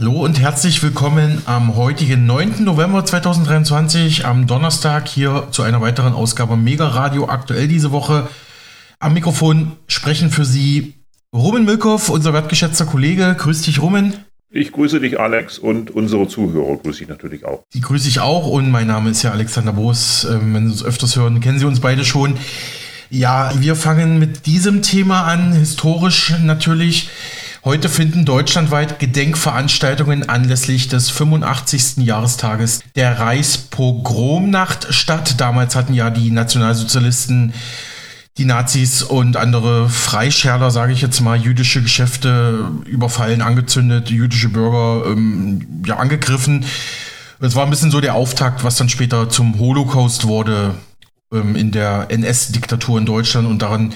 Hallo und herzlich willkommen am heutigen 9. November 2023, am Donnerstag hier zu einer weiteren Ausgabe Mega Radio aktuell diese Woche. Am Mikrofon sprechen für Sie Ruben Milkow, unser wertgeschätzter Kollege. Grüß dich, Ruben. Ich grüße dich, Alex, und unsere Zuhörer grüße ich natürlich auch. Die grüße ich auch und mein Name ist ja Alexander Boos. Ähm, wenn Sie uns öfters hören, kennen Sie uns beide schon. Ja, wir fangen mit diesem Thema an, historisch natürlich. Heute finden deutschlandweit Gedenkveranstaltungen anlässlich des 85. Jahrestages der Reichspogromnacht statt. Damals hatten ja die Nationalsozialisten, die Nazis und andere Freischärler, sage ich jetzt mal, jüdische Geschäfte überfallen, angezündet, jüdische Bürger ähm, ja, angegriffen. Es war ein bisschen so der Auftakt, was dann später zum Holocaust wurde ähm, in der NS-Diktatur in Deutschland und daran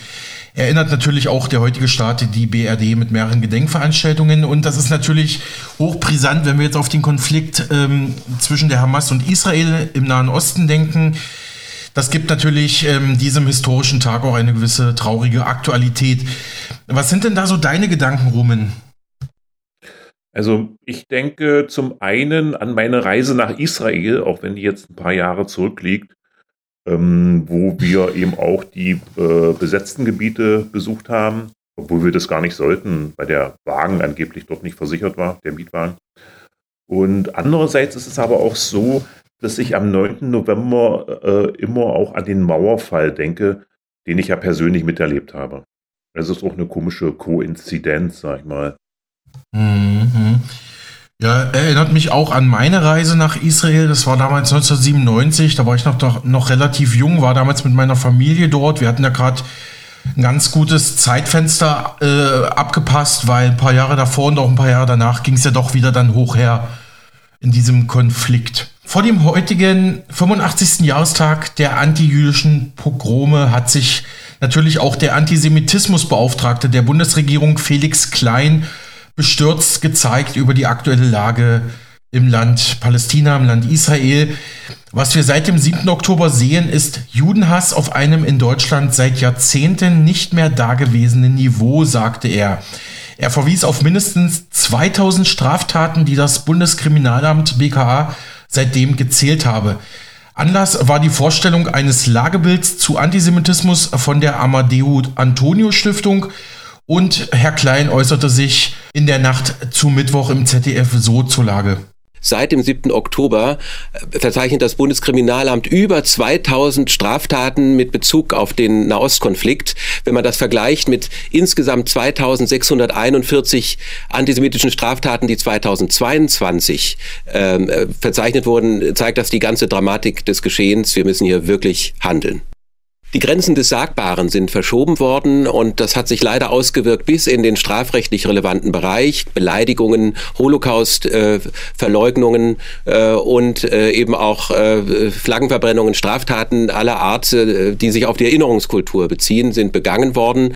erinnert natürlich auch der heutige Staat die BRD mit mehreren Gedenkveranstaltungen. Und das ist natürlich hochbrisant, wenn wir jetzt auf den Konflikt ähm, zwischen der Hamas und Israel im Nahen Osten denken. Das gibt natürlich ähm, diesem historischen Tag auch eine gewisse traurige Aktualität. Was sind denn da so deine Gedanken, Rumen? Also ich denke zum einen an meine Reise nach Israel, auch wenn die jetzt ein paar Jahre zurückliegt ähm, wo wir eben auch die äh, besetzten Gebiete besucht haben, obwohl wir das gar nicht sollten, weil der Wagen angeblich dort nicht versichert war, der Mietwagen. Und andererseits ist es aber auch so, dass ich am 9. November äh, immer auch an den Mauerfall denke, den ich ja persönlich miterlebt habe. Das ist auch eine komische Koinzidenz, sag ich mal. Mhm. Ja, erinnert mich auch an meine Reise nach Israel. Das war damals 1997. Da war ich noch, noch relativ jung, war damals mit meiner Familie dort. Wir hatten ja gerade ein ganz gutes Zeitfenster äh, abgepasst, weil ein paar Jahre davor und auch ein paar Jahre danach ging es ja doch wieder dann hoch her in diesem Konflikt. Vor dem heutigen 85. Jahrestag der antijüdischen Pogrome hat sich natürlich auch der Antisemitismusbeauftragte der Bundesregierung Felix Klein bestürzt gezeigt über die aktuelle Lage im Land Palästina, im Land Israel. Was wir seit dem 7. Oktober sehen, ist Judenhass auf einem in Deutschland seit Jahrzehnten nicht mehr dagewesenen Niveau, sagte er. Er verwies auf mindestens 2000 Straftaten, die das Bundeskriminalamt BKA seitdem gezählt habe. Anlass war die Vorstellung eines Lagebilds zu Antisemitismus von der Amadeo Antonio Stiftung und Herr Klein äußerte sich in der Nacht zu Mittwoch im ZDF so zur Lage. Seit dem 7. Oktober äh, verzeichnet das Bundeskriminalamt über 2000 Straftaten mit Bezug auf den Nahostkonflikt. Wenn man das vergleicht mit insgesamt 2641 antisemitischen Straftaten, die 2022 ähm, äh, verzeichnet wurden, zeigt das die ganze Dramatik des Geschehens. Wir müssen hier wirklich handeln. Die Grenzen des Sagbaren sind verschoben worden und das hat sich leider ausgewirkt bis in den strafrechtlich relevanten Bereich. Beleidigungen, Holocaust-Verleugnungen äh, äh, und äh, eben auch äh, Flaggenverbrennungen, Straftaten aller Art, äh, die sich auf die Erinnerungskultur beziehen, sind begangen worden.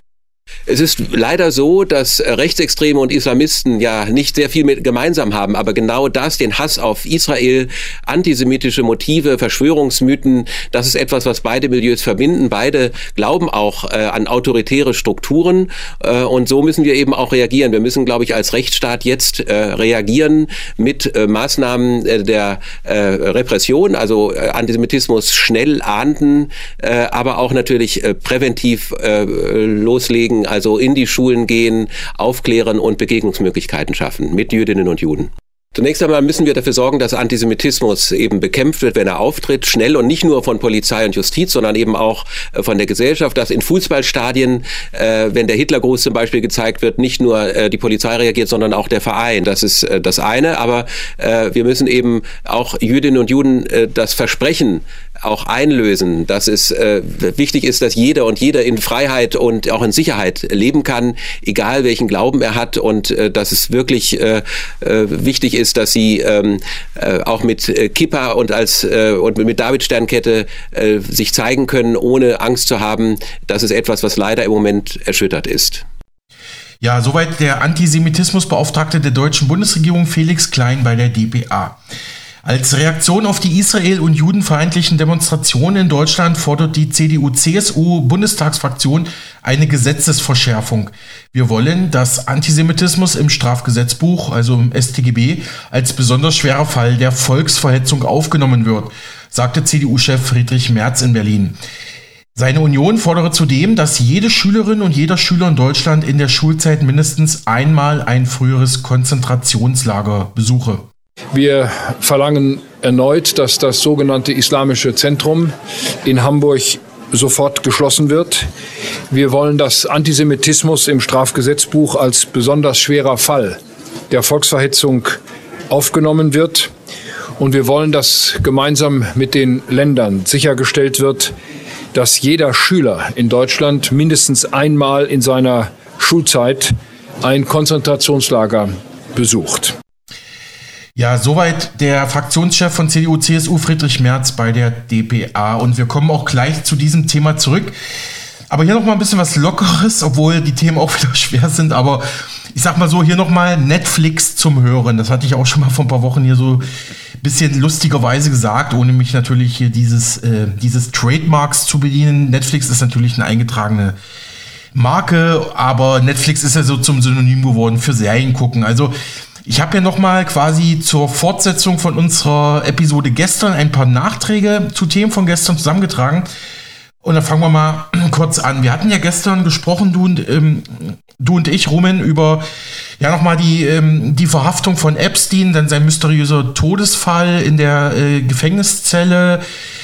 Es ist leider so, dass Rechtsextreme und Islamisten ja nicht sehr viel mit gemeinsam haben, aber genau das, den Hass auf Israel, antisemitische Motive, Verschwörungsmythen, das ist etwas, was beide Milieus verbinden. Beide glauben auch äh, an autoritäre Strukturen äh, und so müssen wir eben auch reagieren. Wir müssen, glaube ich, als Rechtsstaat jetzt äh, reagieren mit äh, Maßnahmen äh, der äh, Repression, also Antisemitismus schnell ahnden, aber auch natürlich präventiv loslegen also in die Schulen gehen, aufklären und Begegnungsmöglichkeiten schaffen mit Jüdinnen und Juden. Zunächst einmal müssen wir dafür sorgen, dass Antisemitismus eben bekämpft wird, wenn er auftritt, schnell und nicht nur von Polizei und Justiz, sondern eben auch äh, von der Gesellschaft, dass in Fußballstadien, äh, wenn der Hitlergruß zum Beispiel gezeigt wird, nicht nur äh, die Polizei reagiert, sondern auch der Verein. Das ist das eine. Aber wir müssen eben auch Jüdinnen und Juden das Versprechen auch einlösen, dass es äh, wichtig ist, dass jeder und jeder in Freiheit und auch in Sicherheit leben kann, egal welchen Glauben er hat und äh, dass es wirklich äh, äh, wichtig ist, dass sie ähm, äh, auch mit äh, Kippa und als und mit David-Sternkette äh, sich zeigen können, ohne Angst zu haben. Das ist etwas, was leider im Moment erschüttert ist. Ja, soweit der Antisemitismusbeauftragte der deutschen Bundesregierung Felix Klein bei der DPA. Als Reaktion auf die Israel- und judenfeindlichen Demonstrationen in Deutschland fordert die CDU-CSU-Bundestagsfraktion eine Gesetzesverschärfung. Wir wollen, dass Antisemitismus im Strafgesetzbuch, also im StGB, als besonders schwerer Fall der Volksverhetzung aufgenommen wird, sagte CDU-Chef Friedrich Merz in Berlin. Seine Union fordere zudem, dass jede Schülerin und jeder Schüler in Deutschland in der Schulzeit mindestens einmal ein früheres Konzentrationslager besuche. Wir verlangen erneut, dass das sogenannte Islamische Zentrum in Hamburg sofort geschlossen wird. Wir wollen, dass Antisemitismus im Strafgesetzbuch als besonders schwerer Fall der Volksverhetzung aufgenommen wird. Und wir wollen, dass gemeinsam mit den Ländern sichergestellt wird, dass jeder Schüler in Deutschland mindestens einmal in seiner Schulzeit ein Konzentrationslager besucht. Ja, soweit der Fraktionschef von CDU, CSU, Friedrich Merz bei der DPA. Und wir kommen auch gleich zu diesem Thema zurück. Aber hier noch mal ein bisschen was Lockeres, obwohl die Themen auch wieder schwer sind. Aber ich sag mal so, hier noch mal Netflix zum Hören. Das hatte ich auch schon mal vor ein paar Wochen hier so ein bisschen lustigerweise gesagt, ohne mich natürlich hier dieses, äh, dieses Trademarks zu bedienen. Netflix ist natürlich eine eingetragene Marke, aber Netflix ist ja so zum Synonym geworden für Serien gucken. Also ich habe ja noch mal quasi zur Fortsetzung von unserer Episode gestern ein paar Nachträge zu Themen von gestern zusammengetragen. Und dann fangen wir mal kurz an. Wir hatten ja gestern gesprochen, du und, ähm, du und ich, Rumen, über ja nochmal die, ähm, die Verhaftung von Epstein, dann sein mysteriöser Todesfall in der äh, Gefängniszelle,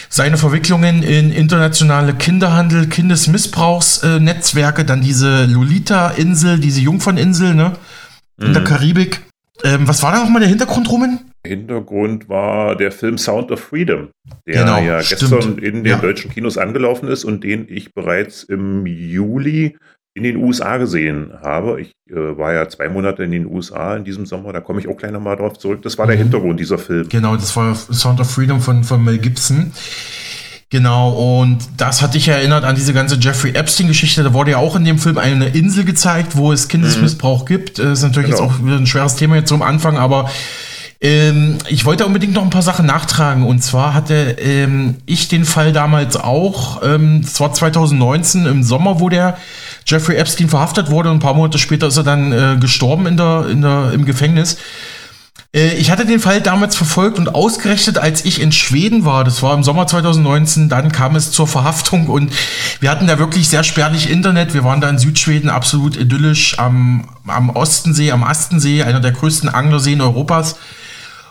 seine Verwicklungen in internationale Kinderhandel, Kindesmissbrauchsnetzwerke, äh, dann diese Lolita-Insel, diese Jungferninsel, ne? In mhm. der Karibik. Ähm, was war da nochmal der Hintergrund, Rumen? Hintergrund war der Film Sound of Freedom, der genau, ja stimmt. gestern in den ja. deutschen Kinos angelaufen ist und den ich bereits im Juli in den USA gesehen habe. Ich äh, war ja zwei Monate in den USA in diesem Sommer, da komme ich auch gleich nochmal drauf zurück. Das war mhm. der Hintergrund dieser Film. Genau, das war Sound of Freedom von, von Mel Gibson. Genau, und das hat dich erinnert an diese ganze Jeffrey Epstein-Geschichte. Da wurde ja auch in dem Film eine Insel gezeigt, wo es Kindesmissbrauch mhm. gibt. Das ist natürlich genau. jetzt auch wieder ein schweres Thema jetzt zum Anfang, aber ähm, ich wollte unbedingt noch ein paar Sachen nachtragen. Und zwar hatte ähm, ich den Fall damals auch, ähm, das war 2019 im Sommer, wo der Jeffrey Epstein verhaftet wurde und ein paar Monate später ist er dann äh, gestorben in der, in der, im Gefängnis. Äh, ich hatte den Fall damals verfolgt und ausgerechnet, als ich in Schweden war, das war im Sommer 2019, dann kam es zur Verhaftung und wir hatten da wirklich sehr spärlich Internet. Wir waren da in Südschweden absolut idyllisch am, am Ostensee, am Astensee, einer der größten Anglerseen Europas.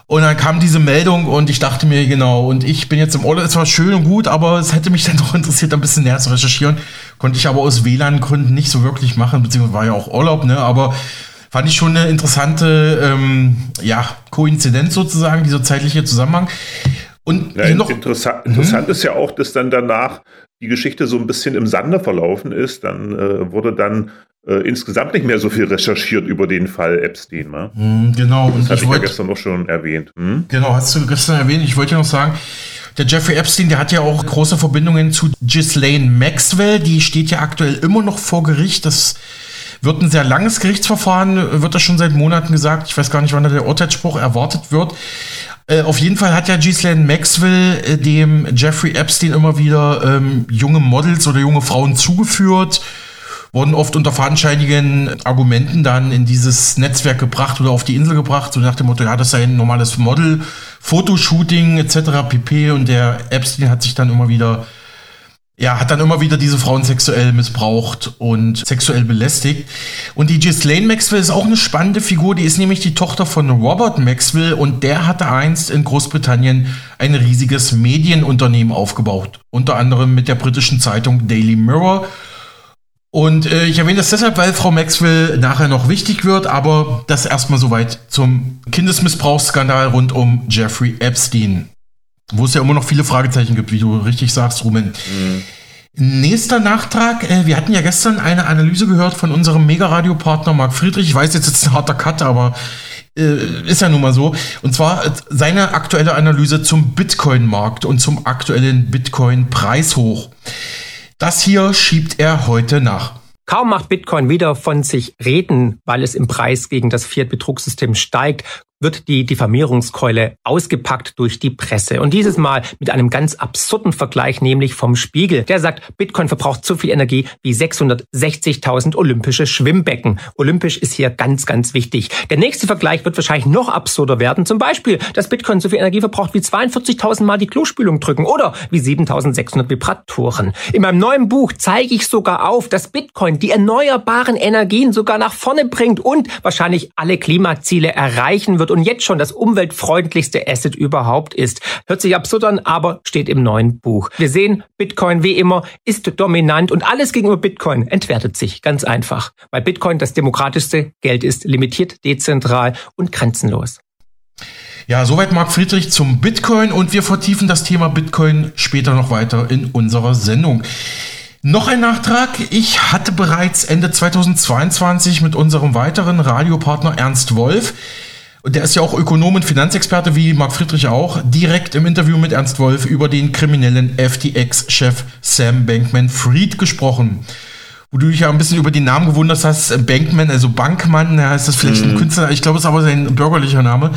Und dann kam diese Meldung und ich dachte mir, genau, und ich bin jetzt im Urlaub, es war schön und gut, aber es hätte mich dann doch interessiert, ein bisschen näher zu recherchieren. Konnte ich aber aus WLAN-Gründen nicht so wirklich machen, beziehungsweise war ja auch Urlaub, ne, aber fand ich schon eine interessante ähm, ja, Koinzidenz sozusagen, dieser zeitliche Zusammenhang. Und ja, noch, interessant, interessant mhm. ist ja auch, dass dann danach die Geschichte so ein bisschen im Sande verlaufen ist. Dann äh, wurde dann äh, insgesamt nicht mehr so viel recherchiert über den Fall Epstein. Ne? Mhm, genau. Das hatte ich, wollt, ja gestern noch schon erwähnt. Hm? Genau, hast du gestern erwähnt. Ich wollte ja noch sagen, der Jeffrey Epstein, der hat ja auch große Verbindungen zu Ghislaine Maxwell. Die steht ja aktuell immer noch vor Gericht. Das wird ein sehr langes Gerichtsverfahren, wird das schon seit Monaten gesagt. Ich weiß gar nicht, wann da der Urteilsspruch erwartet wird. Äh, auf jeden Fall hat ja Ghislaine Maxwell äh, dem Jeffrey Epstein immer wieder ähm, junge Models oder junge Frauen zugeführt, wurden oft unter fadenscheinigen Argumenten dann in dieses Netzwerk gebracht oder auf die Insel gebracht, so nach dem Motto, ja, das sei ein normales Model, Fotoshooting etc. pp. Und der Epstein hat sich dann immer wieder ja, hat dann immer wieder diese Frauen sexuell missbraucht und sexuell belästigt. Und die Ghislaine Maxwell ist auch eine spannende Figur. Die ist nämlich die Tochter von Robert Maxwell und der hatte einst in Großbritannien ein riesiges Medienunternehmen aufgebaut. Unter anderem mit der britischen Zeitung Daily Mirror. Und äh, ich erwähne das deshalb, weil Frau Maxwell nachher noch wichtig wird, aber das erstmal soweit zum Kindesmissbrauchsskandal rund um Jeffrey Epstein. Wo es ja immer noch viele Fragezeichen gibt, wie du richtig sagst, Ruben. Mhm. Nächster Nachtrag. Äh, wir hatten ja gestern eine Analyse gehört von unserem Mega-Radio-Partner Marc Friedrich. Ich weiß jetzt, jetzt ist ein harter Cut, aber äh, ist ja nun mal so. Und zwar äh, seine aktuelle Analyse zum Bitcoin-Markt und zum aktuellen Bitcoin-Preishoch. Das hier schiebt er heute nach. Kaum macht Bitcoin wieder von sich reden, weil es im Preis gegen das Fiat-Betrugssystem steigt, wird die Diffamierungskeule ausgepackt durch die Presse. Und dieses Mal mit einem ganz absurden Vergleich, nämlich vom Spiegel. Der sagt, Bitcoin verbraucht so viel Energie wie 660.000 olympische Schwimmbecken. Olympisch ist hier ganz, ganz wichtig. Der nächste Vergleich wird wahrscheinlich noch absurder werden. Zum Beispiel, dass Bitcoin so viel Energie verbraucht wie 42.000 Mal die Klospülung drücken oder wie 7.600 Vibratoren. In meinem neuen Buch zeige ich sogar auf, dass Bitcoin die erneuerbaren Energien sogar nach vorne bringt und wahrscheinlich alle Klimaziele erreichen wird und jetzt schon das umweltfreundlichste Asset überhaupt ist. Hört sich absurd an, aber steht im neuen Buch. Wir sehen, Bitcoin wie immer ist dominant und alles gegenüber Bitcoin entwertet sich ganz einfach, weil Bitcoin das demokratischste Geld ist, limitiert, dezentral und grenzenlos. Ja, soweit Marc Friedrich zum Bitcoin und wir vertiefen das Thema Bitcoin später noch weiter in unserer Sendung. Noch ein Nachtrag. Ich hatte bereits Ende 2022 mit unserem weiteren Radiopartner Ernst Wolf, und der ist ja auch Ökonom und Finanzexperte wie Marc Friedrich auch, direkt im Interview mit Ernst Wolf über den kriminellen FTX-Chef Sam Bankman-Fried gesprochen wo du dich ja ein bisschen über den Namen gewundert hast, Bankman, also Bankmann, ja, ist das vielleicht mm. ein mhm. Künstler, ich glaube, es ist aber sein bürgerlicher Name.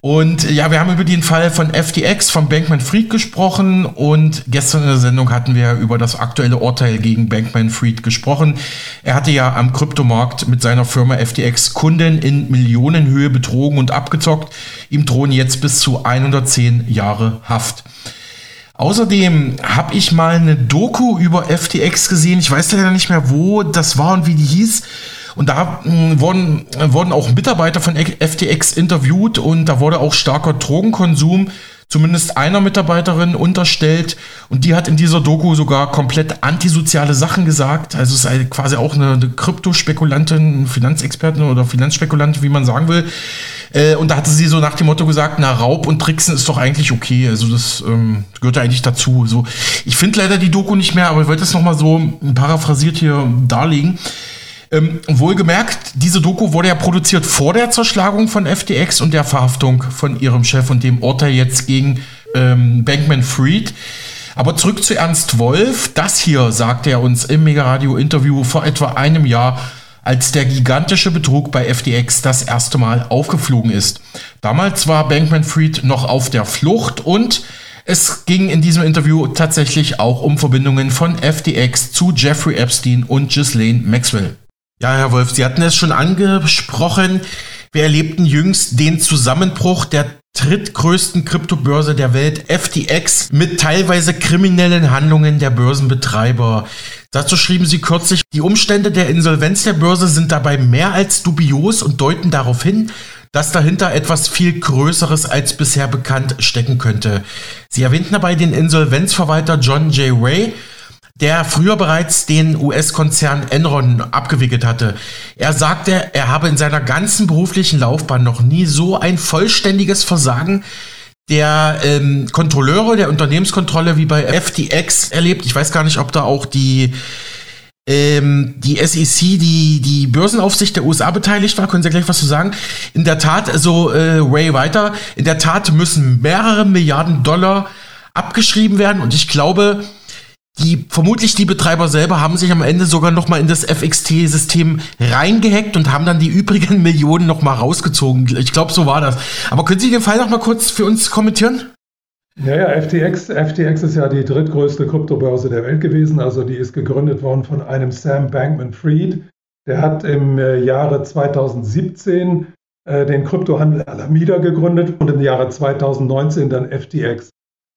Und ja, wir haben über den Fall von FTX, von Bankman Fried gesprochen und gestern in der Sendung hatten wir über das aktuelle Urteil gegen Bankman Fried gesprochen. Er hatte ja am Kryptomarkt mit seiner Firma FTX Kunden in Millionenhöhe betrogen und abgezockt. Ihm drohen jetzt bis zu 110 Jahre Haft. Außerdem habe ich mal eine Doku über FTX gesehen. Ich weiß leider nicht mehr, wo das war und wie die hieß. Und da äh, wurden, äh, wurden auch Mitarbeiter von FTX interviewt und da wurde auch starker Drogenkonsum zumindest einer Mitarbeiterin unterstellt und die hat in dieser Doku sogar komplett antisoziale Sachen gesagt. Also es ist quasi auch eine, eine Kryptospekulantin, Finanzexpertin oder Finanzspekulantin, wie man sagen will. Äh, und da hatte sie so nach dem Motto gesagt, na, Raub und Tricksen ist doch eigentlich okay. Also das ähm, gehört ja eigentlich dazu. So, ich finde leider die Doku nicht mehr, aber ich wollte es nochmal so paraphrasiert hier darlegen. Ähm, wohlgemerkt, diese Doku wurde ja produziert vor der Zerschlagung von FTX und der Verhaftung von ihrem Chef und dem Urteil jetzt gegen ähm, Bankman Fried. Aber zurück zu Ernst Wolf. Das hier sagte er uns im Mega-Radio-Interview vor etwa einem Jahr, als der gigantische Betrug bei FTX das erste Mal aufgeflogen ist. Damals war Bankman Fried noch auf der Flucht und es ging in diesem Interview tatsächlich auch um Verbindungen von FTX zu Jeffrey Epstein und Ghislaine Maxwell. Ja, Herr Wolf, Sie hatten es schon angesprochen. Wir erlebten jüngst den Zusammenbruch der drittgrößten Kryptobörse der Welt, FTX, mit teilweise kriminellen Handlungen der Börsenbetreiber. Dazu schrieben sie kürzlich, die Umstände der Insolvenz der Börse sind dabei mehr als dubios und deuten darauf hin, dass dahinter etwas viel Größeres als bisher bekannt stecken könnte. Sie erwähnten dabei den Insolvenzverwalter John J. Ray, der früher bereits den US-Konzern Enron abgewickelt hatte. Er sagte, er habe in seiner ganzen beruflichen Laufbahn noch nie so ein vollständiges Versagen der ähm, Kontrolleure der Unternehmenskontrolle wie bei FTX erlebt. Ich weiß gar nicht, ob da auch die ähm, die SEC, die die Börsenaufsicht der USA beteiligt war, können Sie gleich was zu sagen. In der Tat, so äh, Ray weiter, in der Tat müssen mehrere Milliarden Dollar abgeschrieben werden und ich glaube, die vermutlich die Betreiber selber haben sich am Ende sogar noch mal in das FXT-System reingehackt und haben dann die übrigen Millionen noch mal rausgezogen. Ich glaube, so war das. Aber können Sie den Fall noch mal kurz für uns kommentieren? Ja, ja, FTX, FTX ist ja die drittgrößte Kryptobörse der Welt gewesen. Also die ist gegründet worden von einem Sam Bankman-Fried. Der hat im äh, Jahre 2017 äh, den Kryptohandel Alameda gegründet und im Jahre 2019 dann FTX.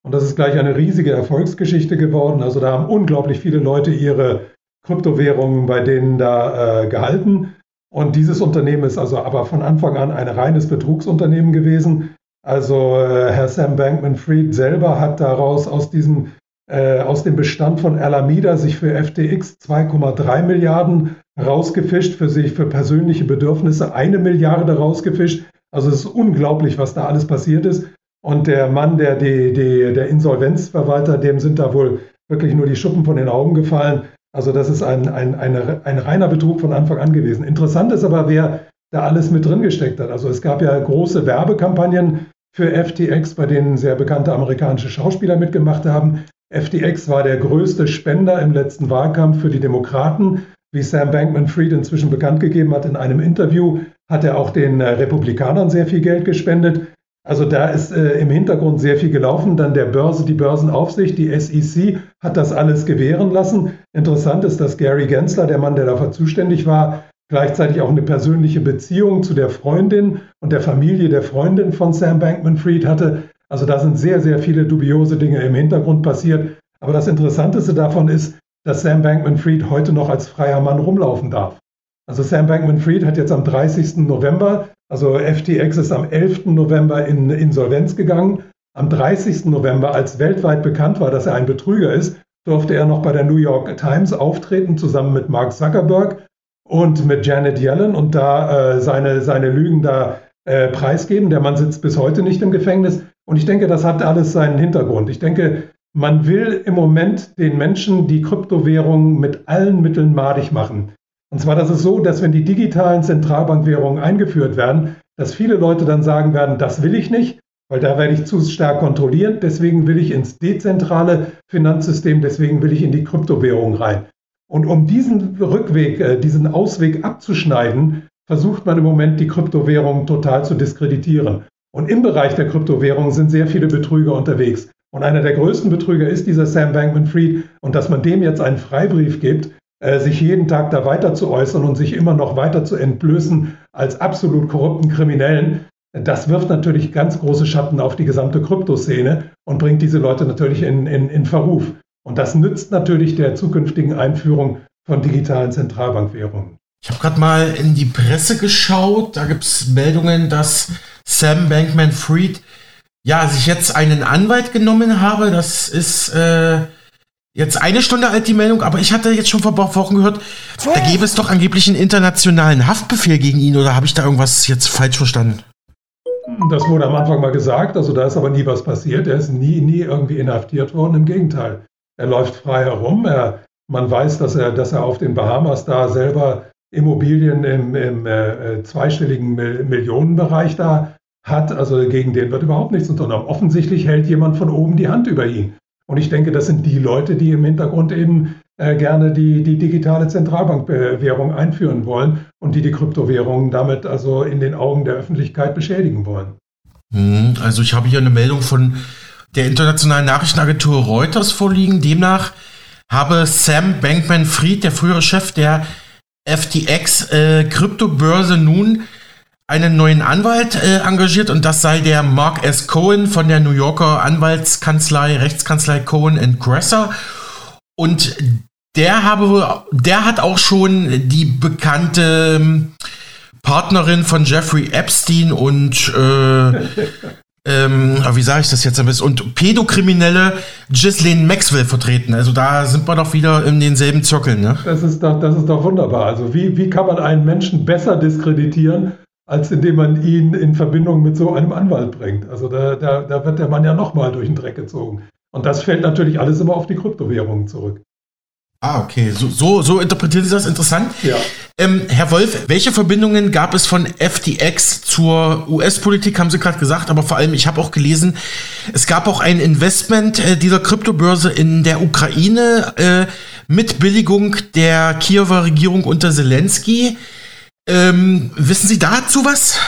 Und das ist gleich eine riesige Erfolgsgeschichte geworden. Also da haben unglaublich viele Leute ihre Kryptowährungen bei denen da äh, gehalten. Und dieses Unternehmen ist also aber von Anfang an ein reines Betrugsunternehmen gewesen. Also äh, Herr Sam Bankman-Fried selber hat daraus aus diesem äh, aus dem Bestand von Alameda sich für FTX 2,3 Milliarden rausgefischt, für sich für persönliche Bedürfnisse eine Milliarde rausgefischt. Also es ist unglaublich, was da alles passiert ist. Und der Mann, der, die, die, der Insolvenzverwalter, dem sind da wohl wirklich nur die Schuppen von den Augen gefallen. Also das ist ein, ein, eine, ein reiner Betrug von Anfang an gewesen. Interessant ist aber, wer da alles mit drin gesteckt hat. Also es gab ja große Werbekampagnen für FTX, bei denen sehr bekannte amerikanische Schauspieler mitgemacht haben. FTX war der größte Spender im letzten Wahlkampf für die Demokraten, wie Sam Bankman-Fried inzwischen bekannt gegeben hat in einem Interview hat er auch den äh, Republikanern sehr viel Geld gespendet. Also da ist äh, im Hintergrund sehr viel gelaufen. Dann der Börse, die Börsenaufsicht, die SEC hat das alles gewähren lassen. Interessant ist, dass Gary Gensler, der Mann, der dafür zuständig war, gleichzeitig auch eine persönliche Beziehung zu der Freundin und der Familie der Freundin von Sam Bankman-Fried hatte. Also da sind sehr, sehr viele dubiose Dinge im Hintergrund passiert. Aber das Interessanteste davon ist, dass Sam Bankman-Fried heute noch als freier Mann rumlaufen darf. Also Sam Bankman-Fried hat jetzt am 30. November, also FTX ist am 11. November in Insolvenz gegangen. Am 30. November, als weltweit bekannt war, dass er ein Betrüger ist, durfte er noch bei der New York Times auftreten, zusammen mit Mark Zuckerberg und mit Janet Yellen und da äh, seine, seine Lügen da äh, preisgeben. Der Mann sitzt bis heute nicht im Gefängnis. Und ich denke, das hat alles seinen Hintergrund. Ich denke, man will im Moment den Menschen die Kryptowährungen mit allen Mitteln madig machen. Und zwar, das ist so, dass wenn die digitalen Zentralbankwährungen eingeführt werden, dass viele Leute dann sagen werden, das will ich nicht, weil da werde ich zu stark kontrolliert, deswegen will ich ins dezentrale Finanzsystem, deswegen will ich in die Kryptowährung rein. Und um diesen Rückweg, äh, diesen Ausweg abzuschneiden, versucht man im Moment die Kryptowährungen total zu diskreditieren. Und im Bereich der Kryptowährungen sind sehr viele Betrüger unterwegs. Und einer der größten Betrüger ist dieser Sam Bankman-Fried. Und dass man dem jetzt einen Freibrief gibt, sich jeden Tag da weiter zu äußern und sich immer noch weiter zu entblößen als absolut korrupten Kriminellen, das wirft natürlich ganz große Schatten auf die gesamte Kryptoszene und bringt diese Leute natürlich in, in, in Verruf. Und das nützt natürlich der zukünftigen Einführung von digitalen Zentralbankwährungen. Ich habe gerade mal in die Presse geschaut. Da gibt es Meldungen, dass Sam Bankman-Fried ja sich jetzt einen Anwalt genommen habe. Das ist äh, Jetzt eine Stunde alt die Meldung, aber ich hatte jetzt schon vor Wochen gehört, da gäbe es doch angeblich einen internationalen Haftbefehl gegen ihn oder habe ich da irgendwas jetzt falsch verstanden? Das wurde am Anfang mal gesagt, also da ist aber nie was passiert. Er ist nie, nie irgendwie inhaftiert worden. Im Gegenteil, er läuft frei herum. Er, man weiß, dass er, dass er auf den Bahamas da selber Immobilien im, im äh, zweistelligen Millionenbereich da hat. Also gegen den wird überhaupt nichts unternommen. Offensichtlich hält jemand von oben die Hand über ihn. Und ich denke, das sind die Leute, die im Hintergrund eben äh, gerne die, die digitale Zentralbankwährung einführen wollen und die die Kryptowährungen damit also in den Augen der Öffentlichkeit beschädigen wollen. Hm, also ich habe hier eine Meldung von der internationalen Nachrichtenagentur Reuters vorliegen. Demnach habe Sam Bankman-Fried, der frühere Chef der FTX äh, nun einen neuen Anwalt äh, engagiert und das sei der Mark S. Cohen von der New Yorker Anwaltskanzlei, Rechtskanzlei Cohen Gresser. Und der habe, der hat auch schon die bekannte ähm, Partnerin von Jeffrey Epstein und äh, ähm, wie sage ich das jetzt am besten? Und Pädokriminelle Ghislaine Maxwell vertreten. Also da sind wir doch wieder in denselben Zirkeln. Ne? Das, ist doch, das ist doch wunderbar. Also wie, wie kann man einen Menschen besser diskreditieren als indem man ihn in Verbindung mit so einem Anwalt bringt. Also da, da, da wird der Mann ja nochmal durch den Dreck gezogen. Und das fällt natürlich alles immer auf die Kryptowährungen zurück. Ah, okay. So, so, so interpretieren Sie das interessant. Ja. Ähm, Herr Wolf, welche Verbindungen gab es von FTX zur US-Politik, haben Sie gerade gesagt, aber vor allem, ich habe auch gelesen, es gab auch ein Investment äh, dieser Kryptobörse in der Ukraine äh, mit Billigung der Kiewer Regierung unter Zelensky. Ähm, wissen Sie dazu was?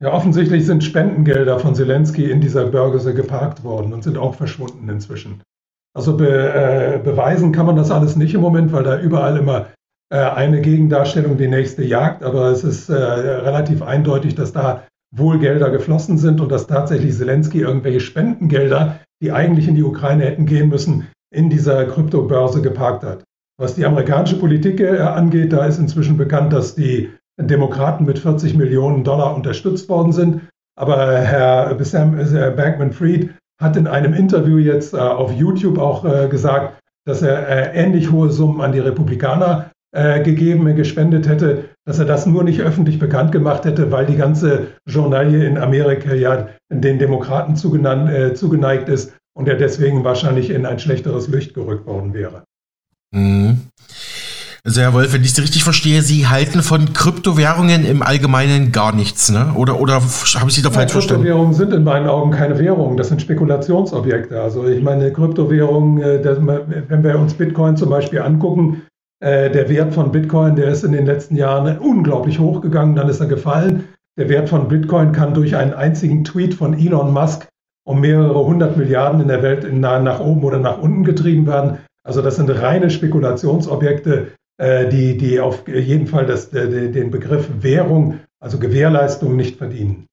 Ja, offensichtlich sind Spendengelder von Zelensky in dieser Börse geparkt worden und sind auch verschwunden inzwischen. Also be, äh, beweisen kann man das alles nicht im Moment, weil da überall immer äh, eine Gegendarstellung die nächste jagt. Aber es ist äh, relativ eindeutig, dass da wohl Gelder geflossen sind und dass tatsächlich Zelensky irgendwelche Spendengelder, die eigentlich in die Ukraine hätten gehen müssen, in dieser Kryptobörse geparkt hat. Was die amerikanische Politik äh, angeht, da ist inzwischen bekannt, dass die Demokraten mit 40 Millionen Dollar unterstützt worden sind. Aber Herr äh, Bankman-Fried hat in einem Interview jetzt äh, auf YouTube auch äh, gesagt, dass er ähnlich hohe Summen an die Republikaner gegeben, gespendet hätte, dass er das nur nicht öffentlich bekannt gemacht hätte, weil die ganze Journalie in Amerika ja den Demokraten zugeneigt ist und er deswegen wahrscheinlich in ein schlechteres Licht gerückt worden wäre. Mhm. Also Herr Wolf, wenn ich Sie richtig verstehe, Sie halten von Kryptowährungen im Allgemeinen gar nichts, ne? Oder, oder habe ich Sie da falsch verstanden? Kryptowährungen sind in meinen Augen keine Währungen, das sind Spekulationsobjekte. Also ich meine, Kryptowährungen, äh, wenn wir uns Bitcoin zum Beispiel angucken, Äh, der Wert von Bitcoin, der ist in den letzten Jahren unglaublich hochgegangen, dann ist er gefallen. Der Wert von Bitcoin kann durch einen einzigen Tweet von Elon Musk um mehrere hundert Milliarden in der Welt nach oben oder nach unten getrieben werden. Also das sind reine Spekulationsobjekte, die, die auf jeden Fall das, den Begriff Währung, also Gewährleistung, nicht verdienen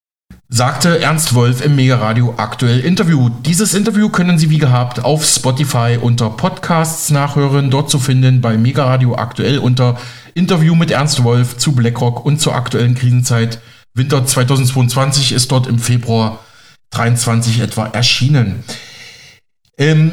sagte Ernst Wolf im Megaradio aktuell Interview. Dieses Interview können Sie wie gehabt auf Spotify unter Podcasts nachhören, dort zu finden bei Megaradio aktuell unter Interview mit Ernst Wolf zu BlackRock und zur aktuellen Krisenzeit. Winter 2022 ist dort im Februar 23 etwa erschienen. Ähm,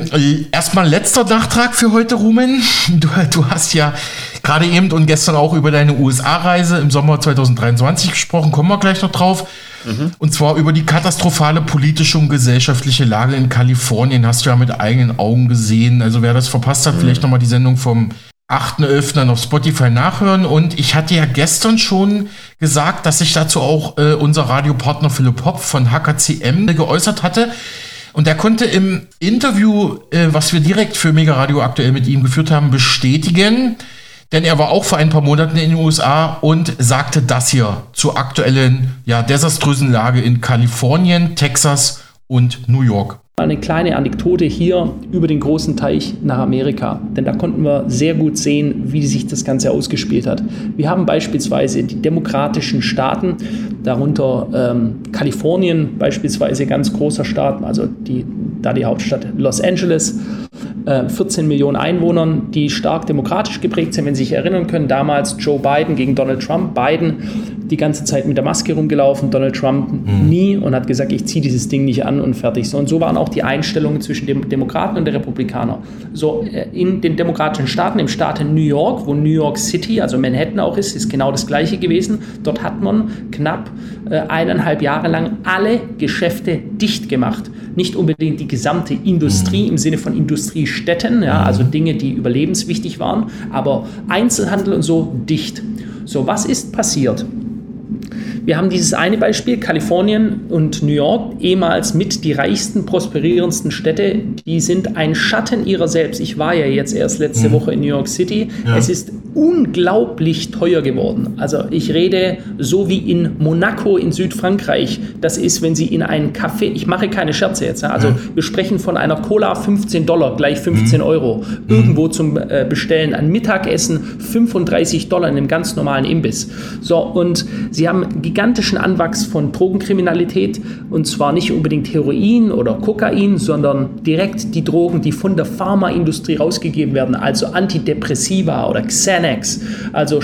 erstmal letzter Nachtrag für heute, Rumen. Du, du hast ja gerade eben und gestern auch über deine USA-Reise im Sommer 2023 gesprochen. Kommen wir gleich noch drauf. Mhm. Und zwar über die katastrophale politische und gesellschaftliche Lage in Kalifornien. Hast du ja mit eigenen Augen gesehen. Also wer das verpasst hat, mhm. vielleicht nochmal die Sendung vom 8.11. dann auf Spotify nachhören. Und ich hatte ja gestern schon gesagt, dass sich dazu auch äh, unser Radiopartner Philipp Hopf von HKCM geäußert hatte. Und er konnte im Interview, äh, was wir direkt für Mega Radio aktuell mit ihm geführt haben, bestätigen, denn er war auch vor ein paar Monaten in den USA und sagte das hier zur aktuellen, ja, desaströsen Lage in Kalifornien, Texas und New York. Eine kleine Anekdote hier über den großen Teich nach Amerika, denn da konnten wir sehr gut sehen, wie sich das Ganze ausgespielt hat. Wir haben beispielsweise die demokratischen Staaten, darunter ähm, Kalifornien beispielsweise, ganz großer Staat, also die, da die Hauptstadt Los Angeles, 14 äh, Millionen Einwohnern, die stark demokratisch geprägt sind. Wenn Sie sich erinnern können, damals Joe Biden gegen Donald Trump. Biden die ganze Zeit mit der Maske rumgelaufen, Donald Trump mhm. nie und hat gesagt, ich ziehe dieses Ding nicht an und fertig. So, und so waren auch die Einstellungen zwischen den Demokraten und den Republikanern. So, äh, in den demokratischen Staaten, im Staat New York, wo New York City, also Manhattan auch ist, ist genau das Gleiche gewesen. Dort hat man knapp äh, eineinhalb Jahre lang alle Geschäfte dicht gemacht. Nicht unbedingt die gesamte Industrie im Sinne von Industriestädten, ja, also Dinge, die überlebenswichtig waren, aber Einzelhandel und so dicht. So, was ist passiert? Wir haben dieses eine Beispiel, Kalifornien und New York, ehemals mit die reichsten, prosperierendsten Städte, die sind ein Schatten ihrer selbst. Ich war ja jetzt erst letzte mhm. Woche in New York City. Ja. Es ist unglaublich teuer geworden. Also ich rede so wie in Monaco in Südfrankreich. Das ist, wenn Sie in einen Café, ich mache keine Scherze jetzt, also ja. wir sprechen von einer Cola 15 Dollar, gleich 15 mhm. Euro, mhm. irgendwo zum äh, Bestellen. Ein Mittagessen 35 Dollar in einem ganz normalen Imbiss. So, und Sie haben gigantischen Anwachs von Drogenkriminalität und zwar nicht unbedingt Heroin oder Kokain, sondern direkt die Drogen, die von der Pharmaindustrie rausgegeben werden, also Antidepressiva oder Xanax, also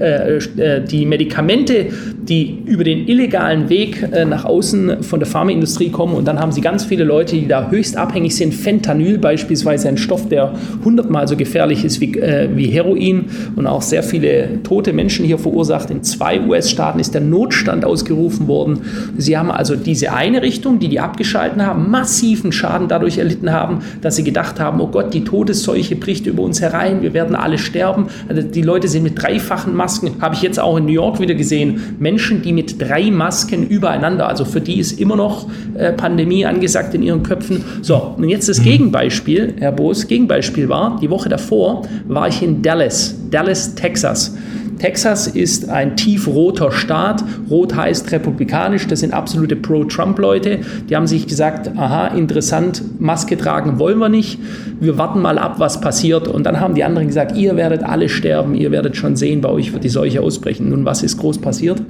äh, äh, die Medikamente, die über den illegalen Weg äh, nach außen von der Pharmaindustrie kommen. Und dann haben sie ganz viele Leute, die da höchst abhängig sind. Fentanyl beispielsweise, ein Stoff, der hundertmal so gefährlich ist wie, äh, wie Heroin und auch sehr viele tote Menschen hier verursacht. In zwei US-Staaten ist der Notstand ausgerufen worden. Sie haben also diese eine Richtung, die die abgeschalten haben, massiven Schaden dadurch erlitten haben, dass sie gedacht haben, oh Gott, die Todesseuche bricht über uns herein, wir werden alle sterben. Also die Leute sind mit dreifachen Masken, habe ich jetzt auch in New York wieder gesehen. Menschen, die mit drei Masken übereinander, also für die ist immer noch äh, Pandemie angesagt in ihren Köpfen. So, und jetzt das mhm. Gegenbeispiel, Herr Boos, Gegenbeispiel war, die Woche davor war ich in Dallas, Dallas, Texas. Texas ist ein tiefroter Staat. Rot heißt republikanisch. Das sind absolute Pro-Trump-Leute. Die haben sich gesagt, aha, interessant, Maske tragen wollen wir nicht. Wir warten mal ab, was passiert. Und dann haben die anderen gesagt, ihr werdet alle sterben. Ihr werdet schon sehen, bei euch wird die Seuche ausbrechen. Nun, was ist groß passiert?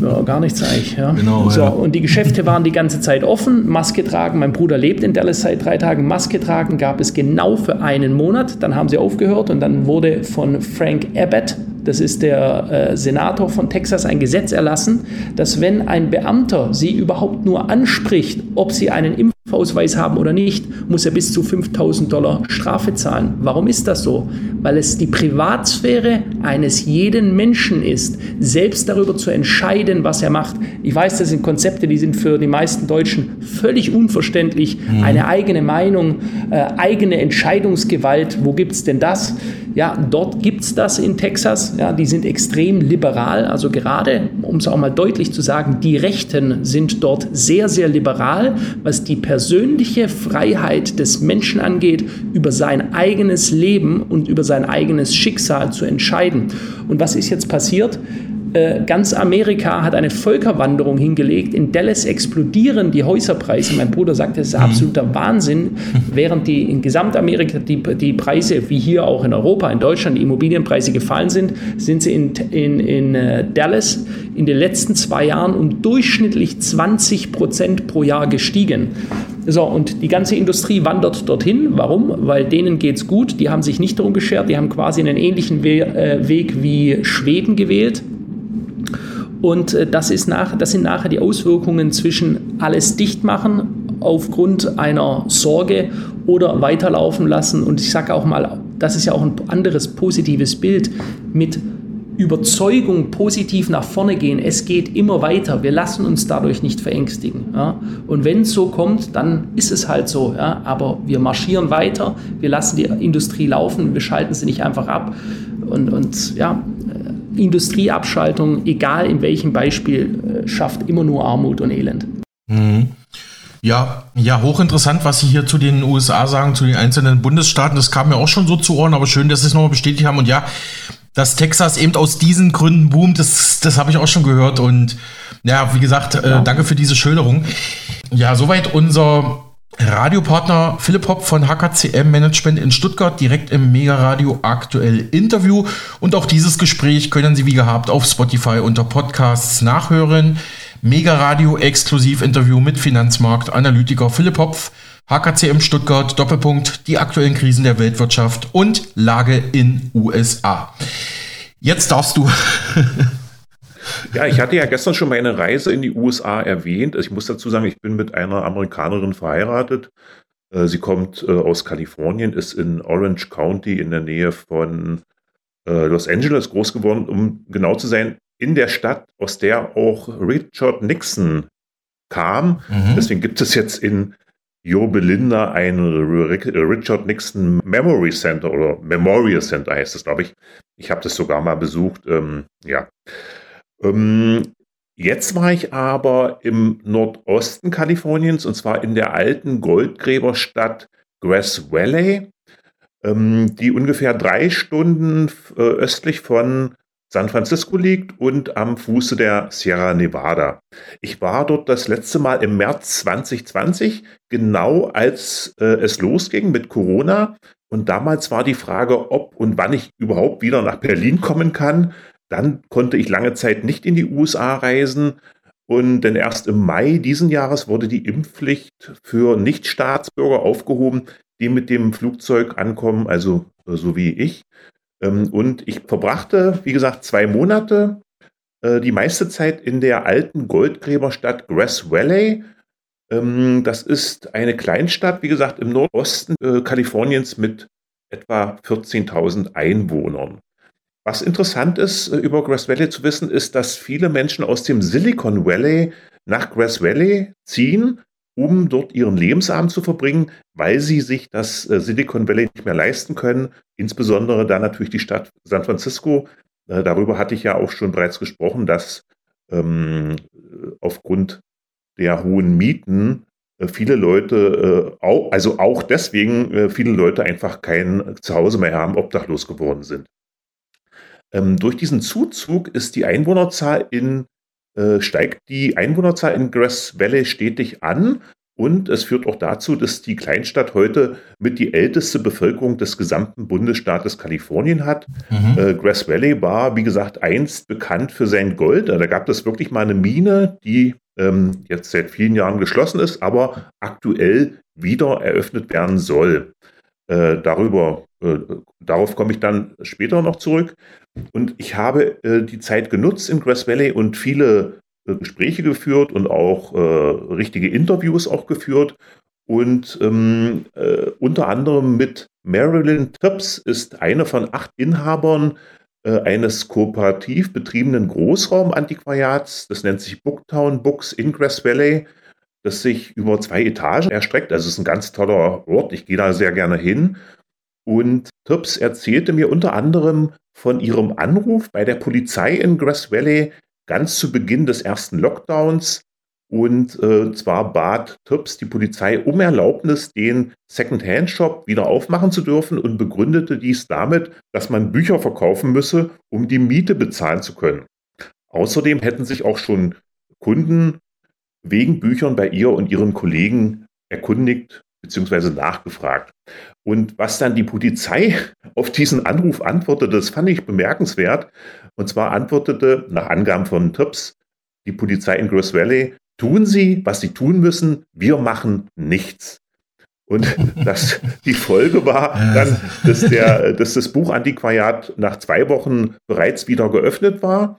Ja, gar nichts eigentlich. Ja. Genau, so, ja. Und die Geschäfte waren die ganze Zeit offen. Maske tragen. Mein Bruder lebt in Dallas seit drei Tagen. Maske tragen gab es genau für einen Monat. Dann haben sie aufgehört und dann wurde von Frank Abbott, das ist der äh, Senator von Texas, ein Gesetz erlassen, dass wenn ein Beamter sie überhaupt nur anspricht, ob sie einen Impfausweis haben oder nicht, muss er bis zu 5000 Dollar Strafe zahlen. Warum ist das so? Weil es die Privatsphäre eines jeden Menschen ist, selbst darüber zu entscheiden, was er macht. Ich weiß, das sind Konzepte, die sind für die meisten Deutschen völlig unverständlich. Mhm. Eine eigene Meinung, äh, eigene Entscheidungsgewalt, wo gibt es denn das? Ja, dort gibt es das in Texas. Ja, die sind extrem liberal. Also gerade, um es auch mal deutlich zu sagen, die Rechten sind dort sehr, sehr liberal, was die Person persönliche Freiheit des Menschen angeht, über sein eigenes Leben und über sein eigenes Schicksal zu entscheiden. Und was ist jetzt passiert? Äh, ganz Amerika hat eine Völkerwanderung hingelegt. In Dallas explodieren die Häuserpreise. Mein Bruder sagt, das ist mhm. absoluter Wahnsinn. Während die in Gesamtamerika die, die Preise, wie hier auch in Europa, in Deutschland, die Immobilienpreise gefallen sind, sind sie in, in, in äh, Dallas in den letzten zwei Jahren um durchschnittlich 20 Prozent pro Jahr gestiegen. So, und die ganze Industrie wandert dorthin. Warum? Weil denen geht es gut. Die haben sich nicht darum geschert. Die haben quasi einen ähnlichen We äh, Weg wie Schweden gewählt. Und äh, das, ist nach, das sind nachher die Auswirkungen zwischen alles dicht machen aufgrund einer Sorge oder weiterlaufen lassen. Und ich sage auch mal, das ist ja auch ein anderes positives Bild mit Überzeugung positiv nach vorne gehen. Es geht immer weiter. Wir lassen uns dadurch nicht verängstigen. Ja? Und wenn es so kommt, dann ist es halt so. Ja? Aber wir marschieren weiter. Wir lassen die Industrie laufen. Wir schalten sie nicht einfach ab. Und, und ja, Industrieabschaltung, egal in welchem Beispiel, äh, schafft immer nur Armut und Elend. Mhm. Ja, ja, hochinteressant, was Sie hier zu den USA sagen, zu den einzelnen Bundesstaaten. Das kam mir auch schon so zu Ohren, aber schön, dass Sie es nochmal bestätigt haben. Und ja, dass Texas eben aus diesen Gründen boomt, das, das habe ich auch schon gehört. Und ja, wie gesagt, äh, danke für diese Schilderung. Ja, soweit unser Radiopartner Philipp Hopp von HKCM Management in Stuttgart direkt im Mega Radio aktuell Interview. Und auch dieses Gespräch können Sie wie gehabt auf Spotify unter Podcasts nachhören. Mega Radio exklusiv Interview mit Finanzmarktanalytiker Philipp Hopf. HKCM Stuttgart, Doppelpunkt, die aktuellen Krisen der Weltwirtschaft und Lage in USA. Jetzt darfst du. Ja, ich hatte ja gestern schon meine Reise in die USA erwähnt. Ich muss dazu sagen, ich bin mit einer Amerikanerin verheiratet. Äh, sie kommt äh, aus Kalifornien, ist in Orange County in der Nähe von äh, Los Angeles groß geworden, um genau zu sein, in der Stadt, aus der auch Richard Nixon kam. Mhm. Deswegen gibt es jetzt in Jo Belinda ein Richard Nixon Memory Center oder Memorial Center heißt es, glaube ich. Ich habe das sogar mal besucht. Ähm, ja. Ähm, jetzt war ich aber im Nordosten Kaliforniens und zwar in der alten Goldgräberstadt Grass Valley, ähm, die ungefähr drei Stunden äh, östlich von San Francisco liegt und am Fuße der Sierra Nevada. Ich war dort das letzte Mal im März 2020, genau als äh, es losging mit Corona. Und damals war die Frage, ob und wann ich überhaupt wieder nach Berlin kommen kann. Dann konnte ich lange Zeit nicht in die USA reisen. Und denn erst im Mai diesen Jahres wurde die Impfpflicht für Nichtstaatsbürger aufgehoben, die mit dem Flugzeug ankommen, also äh, so wie ich. Ähm, und ich verbrachte, wie gesagt, zwei Monate, äh, die meiste Zeit in der alten Goldgräberstadt Grass Valley. Ähm, das ist eine Kleinstadt, wie gesagt, im Nordosten äh, Kaliforniens mit etwa 14.000 Einwohnern. Was interessant ist, äh, über Grass Valley zu wissen, ist, dass viele Menschen aus dem Silicon Valley nach Grass Valley ziehen, um dort ihren Lebensabend zu verbringen, weil sie sich das äh, Silicon Valley nicht mehr leisten können. Insbesondere dann natürlich die Stadt San Francisco. Äh, darüber hatte ich ja auch schon bereits gesprochen, dass ähm, aufgrund der hohen Mieten viele Leute, also auch deswegen viele Leute einfach kein Zuhause mehr haben, obdachlos geworden sind. Ähm, durch diesen Zuzug ist die Einwohnerzahl in, äh, steigt die Einwohnerzahl in Grass Valley stetig an und es führt auch dazu, dass die Kleinstadt heute mit die älteste Bevölkerung des gesamten Bundesstaates Kalifornien hat. Mhm. Äh, Grass Valley war, wie gesagt, einst bekannt für sein Gold. Da gab es wirklich mal eine Mine, die ähm, jetzt seit vielen Jahren geschlossen ist, aber aktuell wieder eröffnet werden soll. Äh, darüber, äh, darauf komme ich dann später noch zurück. Und ich habe äh, die Zeit genutzt in Grass Valley und viele äh, Gespräche geführt und auch äh, richtige Interviews auch geführt. Und ähm, äh, unter anderem mit Marilyn Tibbs ist eine von acht Inhabern eines kooperativ betriebenen Großraumantiquariats. Das nennt sich Booktown Books in Grass Valley das sich über zwei Etagen erstreckt. Also es ist ein ganz toller Ort. Ich gehe da sehr gerne hin. Und Tubbs erzählte mir unter anderem von ihrem Anruf bei der Polizei in Grass Valley ganz zu Beginn des ersten Lockdowns Und äh, zwar bat Tubbs die Polizei um Erlaubnis, den Second-Hand-Shop wieder aufmachen zu dürfen und begründete dies damit, dass man Bücher verkaufen müsse, um die Miete bezahlen zu können. Außerdem hätten sich auch schon Kunden wegen Büchern bei ihr und ihren Kollegen erkundigt bzw. nachgefragt. Und was dann die Polizei auf diesen Anruf antwortete, das fand ich bemerkenswert. Und zwar antwortete nach Angaben von Tubbs die Polizei in Gross Valley, tun Sie, was Sie tun müssen, wir machen nichts. Und das, die Folge war dann, dass, der, dass das Buchantiquariat nach zwei Wochen bereits wieder geöffnet war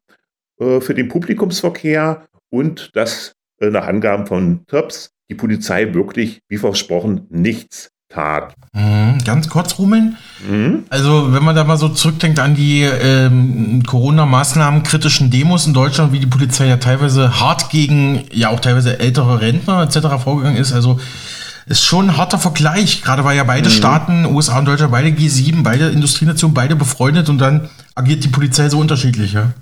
äh, für den Publikumsverkehr und dass äh, nach Angaben von Tubbs die Polizei wirklich, wie versprochen, nichts tat. Mhm, ganz kurz, Rumeln. Mhm. Also, wenn man da mal so zurückdenkt an die ähm, Corona-Maßnahmen kritischen Demos in Deutschland, wie die Polizei ja teilweise hart gegen ja auch teilweise ältere Rentner etc. vorgegangen ist, also ist schon ein harter Vergleich, gerade weil ja beide mhm. Staaten, USA und Deutschland, beide G7, beide Industrienationen, beide befreundet und dann agiert die Polizei so unterschiedlich, ja?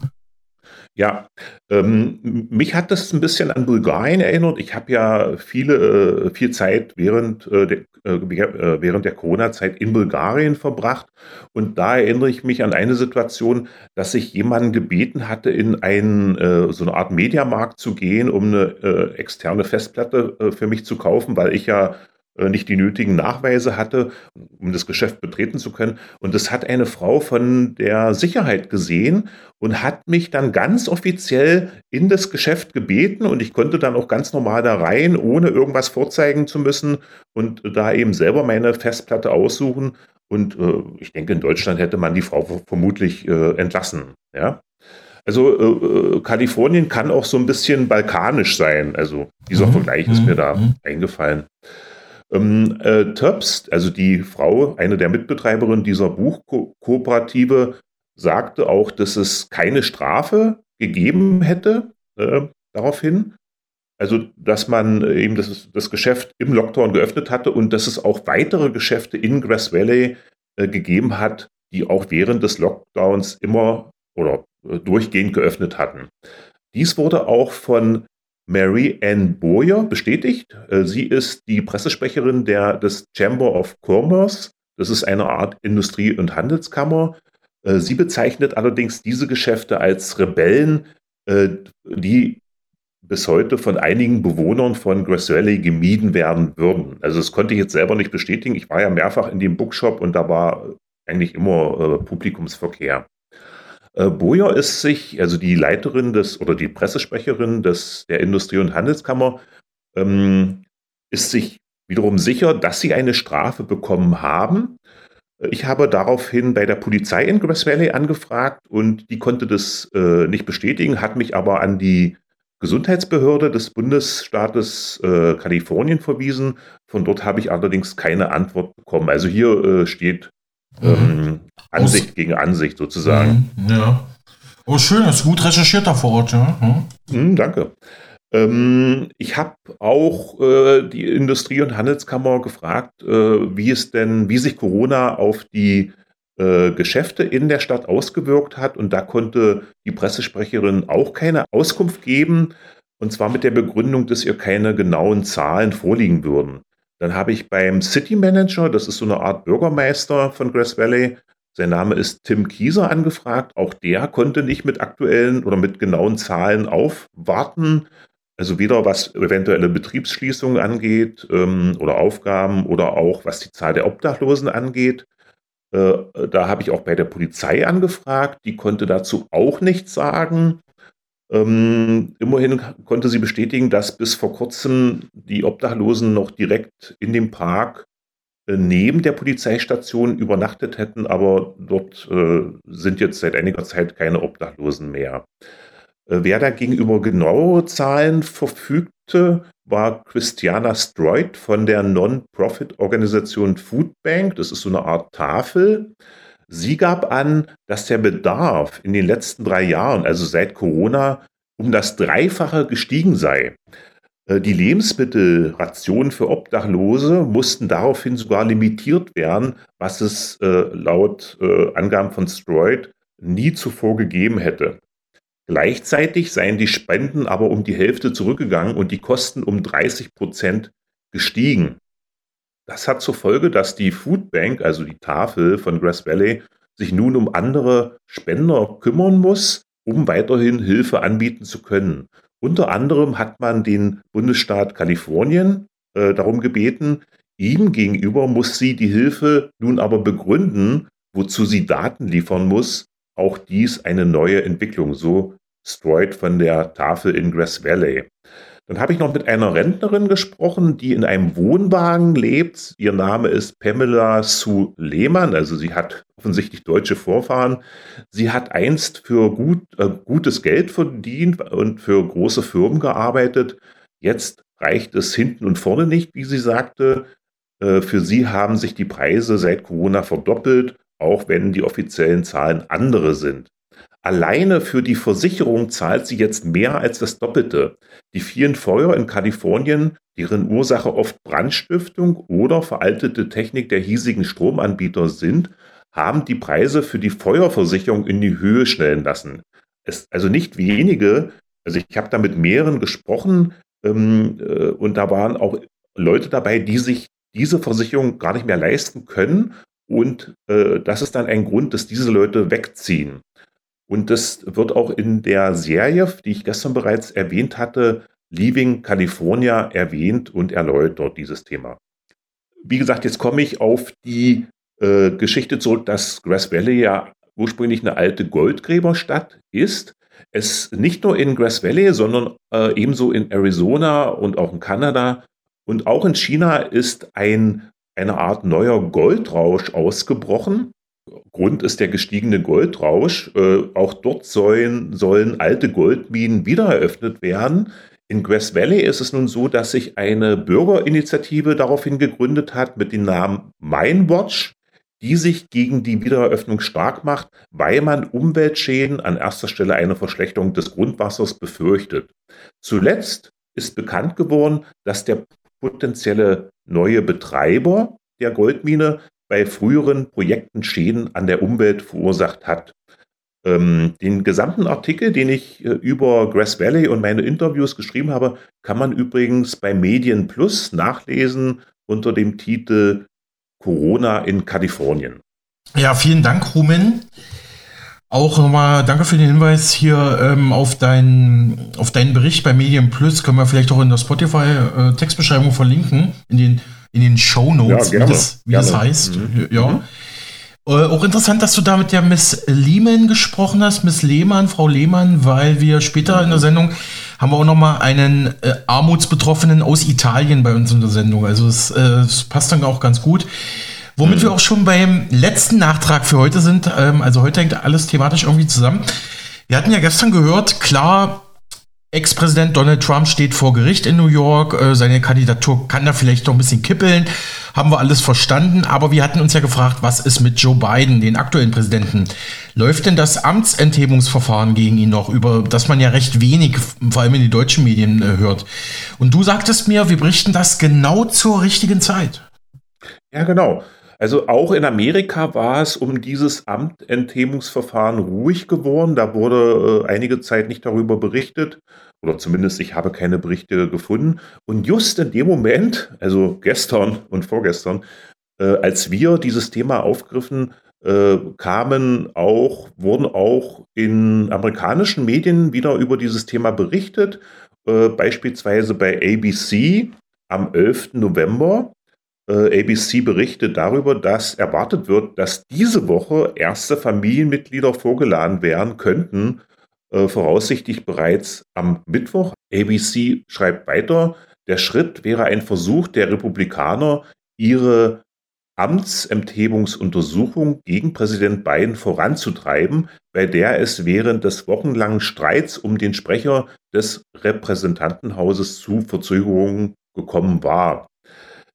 Ja, ähm, mich hat das ein bisschen an Bulgarien erinnert. Ich habe ja viele, äh, viel Zeit während, äh, der, äh, äh, während der Corona-Zeit in Bulgarien verbracht. Und da erinnere ich mich an eine Situation, dass ich jemanden gebeten hatte, in einen, äh, so eine Art Mediamarkt zu gehen, um eine äh, externe Festplatte für mich zu kaufen, weil ich ja nicht die nötigen Nachweise hatte, um das Geschäft betreten zu können. Und das hat eine Frau von der Sicherheit gesehen und hat mich dann ganz offiziell in das Geschäft gebeten und ich konnte dann auch ganz normal da rein, ohne irgendwas vorzeigen zu müssen und da eben selber meine Festplatte aussuchen. Und äh, ich denke, in Deutschland hätte man die Frau vermutlich äh, entlassen. Ja. Also äh, äh, Kalifornien kann auch so ein bisschen balkanisch sein. Also dieser mhm. Vergleich ist mir da mhm. eingefallen. Ähm, äh, Tubbs, also die Frau, eine der Mitbetreiberinnen dieser Buchkooperative, sagte auch, dass es keine Strafe gegeben hätte äh, daraufhin. Also, dass man eben das, das, Geschäft im Lockdown geöffnet hatte und dass es auch weitere Geschäfte in Grass Valley äh, gegeben hat, die auch während des Lockdowns immer oder äh, durchgehend geöffnet hatten. Dies wurde auch von Mary Ann Boyer bestätigt. Äh, sie ist die Pressesprecherin der, des Chamber of Commerce. Das ist eine Art Industrie- und Handelskammer. Äh, sie bezeichnet allerdings diese Geschäfte als Rebellen, äh, die bis heute von einigen Bewohnern von Grass Valley gemieden werden würden. Also das konnte ich jetzt selber nicht bestätigen. Ich war ja mehrfach in dem Bookshop und da war eigentlich immer Publikumsverkehr. Äh, Boyer ist sich, also die Leiterin des oder die Pressesprecherin des, der Industrie- und Handelskammer, ähm, ist sich wiederum sicher, dass sie eine Strafe bekommen haben. Ich habe daraufhin bei der Polizei in Grass Valley angefragt und die konnte das äh, nicht bestätigen, hat mich aber an die Gesundheitsbehörde des Bundesstaates äh, Kalifornien verwiesen. Von dort habe ich allerdings keine Antwort bekommen. Also hier äh, steht ähm, Ansicht Aus gegen Ansicht sozusagen. Mhm, ja. Oh, schön, das ist gut recherchiert da vor Ort, ja. Hm? Mhm, danke. Ähm, ich habe auch äh, die Industrie- und Handelskammer gefragt, äh, wie es denn, wie sich Corona auf die äh, Geschäfte in der Stadt ausgewirkt hat. Und da konnte die Pressesprecherin auch keine Auskunft geben. Und zwar mit der Begründung, dass ihr keine genauen Zahlen vorliegen würden. Dann habe ich beim City Manager, das ist so eine Art Bürgermeister von Grass Valley, sein Name ist Tim Kieser angefragt. Auch der konnte nicht mit aktuellen oder mit genauen Zahlen aufwarten. Also weder was eventuelle Betriebsschließungen angeht ähm, oder Aufgaben oder auch was die Zahl der Obdachlosen angeht. Äh, da habe ich auch bei der Polizei angefragt. Die konnte dazu auch nichts sagen. Ähm, immerhin konnte sie bestätigen, dass bis vor kurzem die Obdachlosen noch direkt in dem Park äh, neben der Polizeistation übernachtet hätten, aber dort äh, sind jetzt seit einiger Zeit keine Obdachlosen mehr. Äh, wer da gegenüber genauere Zahlen verfügte, war Christiana Stroit von der Non-Profit-Organisation Food Bank. Das ist so eine Art Tafel. Sie gab an, dass der Bedarf in den letzten drei Jahren, also seit Corona, um das Dreifache gestiegen sei. Äh, die Lebensmittelrationen für Obdachlose mussten daraufhin sogar limitiert werden, was es äh, laut äh, Angaben von Stroid nie zuvor gegeben hätte. Gleichzeitig seien die Spenden aber um die Hälfte zurückgegangen und die Kosten um 30 Prozent gestiegen. Das hat zur Folge, dass die Foodbank, also die Tafel von Grass Valley, sich nun um andere Spender kümmern muss, um weiterhin Hilfe anbieten zu können. Unter anderem hat man den Bundesstaat Kalifornien äh, darum gebeten, ihm gegenüber muss sie die Hilfe nun aber begründen, wozu sie Daten liefern muss. Auch dies eine neue Entwicklung, so Stroid von der Tafel in Grass Valley. Dann habe ich noch mit einer Rentnerin gesprochen, die in einem Wohnwagen lebt. Ihr Name ist Pamela Sue Lehmann, also sie hat offensichtlich deutsche Vorfahren. Sie hat einst für gut, äh, gutes Geld verdient und für große Firmen gearbeitet. Jetzt reicht es hinten und vorne nicht, wie sie sagte. Äh, für sie haben sich die Preise seit Corona verdoppelt, auch wenn die offiziellen Zahlen andere sind. Alleine für die Versicherung zahlt sie jetzt mehr als das Doppelte. Die vielen Feuer in Kalifornien, deren Ursache oft Brandstiftung oder veraltete Technik der hiesigen Stromanbieter sind, haben die Preise für die Feuerversicherung in die Höhe schnellen lassen. Es, also nicht wenige, also ich habe da mit mehreren gesprochen ähm, äh, und da waren auch Leute dabei, die sich diese Versicherung gar nicht mehr leisten können. Und äh, das ist dann ein Grund, dass diese Leute wegziehen. Und das wird auch in der Serie, die ich gestern bereits erwähnt hatte, Leaving California erwähnt und erläutert dieses Thema. Wie gesagt, jetzt komme ich auf die äh, Geschichte zurück, dass Grass Valley ja ursprünglich eine alte Goldgräberstadt ist. Es nicht nur in Grass Valley, sondern äh, ebenso in Arizona und auch in Kanada und auch in China ist ein, eine Art neuer Goldrausch ausgebrochen. Grund ist der gestiegene Goldrausch. Äh, auch dort sollen, sollen alte Goldminen wieder eröffnet werden. In Grass Valley ist es nun so, dass sich eine Bürgerinitiative daraufhin gegründet hat mit dem Namen Minewatch, die sich gegen die Wiedereröffnung stark macht, weil man Umweltschäden an erster Stelle eine Verschlechterung des Grundwassers befürchtet. Zuletzt ist bekannt geworden, dass der potenzielle neue Betreiber der Goldmine bei früheren Projekten Schäden an der Umwelt verursacht hat. Ähm, den gesamten Artikel, den ich äh, über Grass Valley und meine Interviews geschrieben habe, kann man übrigens bei Medien Plus nachlesen unter dem Titel Corona in Kalifornien. Ja, vielen Dank, Rumen. Auch nochmal danke für den Hinweis hier ähm, auf, deinen, auf deinen Bericht bei Medien Plus. Können wir vielleicht auch in der Spotify-Textbeschreibung äh, verlinken, in den in den Show Notes, ja, wie, das, wie das, heißt. Mhm. Ja. Mhm. Äh, auch interessant, dass du da mit der Miss Lehmann gesprochen hast, Miss Lehmann, Frau Lehmann, weil wir später in der Sendung haben wir auch noch mal einen äh, Armutsbetroffenen aus Italien bei uns in der Sendung. Also es, äh, es passt dann auch ganz gut. Womit mhm. wir auch schon beim letzten Nachtrag für heute sind. Ähm, also heute hängt alles thematisch irgendwie zusammen. Wir hatten ja gestern gehört, klar, Ex-Präsident Donald Trump steht vor Gericht in New York. Äh, seine Kandidatur kann da vielleicht noch ein bisschen kippeln. Haben wir alles verstanden. Aber wir hatten uns ja gefragt, was ist mit Joe Biden, den aktuellen Präsidenten? Läuft denn das Amtsenthebungsverfahren gegen ihn noch, über das man ja recht wenig, vor allem in den deutschen Medien, äh, hört? Und du sagtest mir, wir berichten das genau zur richtigen Zeit. Ja, genau. Also auch in Amerika war es um dieses Amtenthebungsverfahren ruhig geworden. Da wurde äh, einige Zeit nicht darüber berichtet. Oder zumindest ich habe keine Berichte gefunden. Und just in dem Moment, also gestern und vorgestern, äh, als wir dieses Thema aufgriffen, äh, kamen auch, wurden auch in amerikanischen Medien wieder über dieses Thema berichtet. Äh, beispielsweise bei ABC am 11. November äh, ABC berichtet darüber, dass erwartet wird, dass diese Woche erste Familienmitglieder vorgeladen werden könnten, äh, voraussichtlich bereits am Mittwoch. ABC schreibt weiter, der Schritt wäre ein Versuch der Republikaner, ihre Amtsenthebungsuntersuchung gegen Präsident Biden voranzutreiben, bei der es während des wochenlangen Streits um den Sprecher des Repräsentantenhauses zu Verzögerungen gekommen war.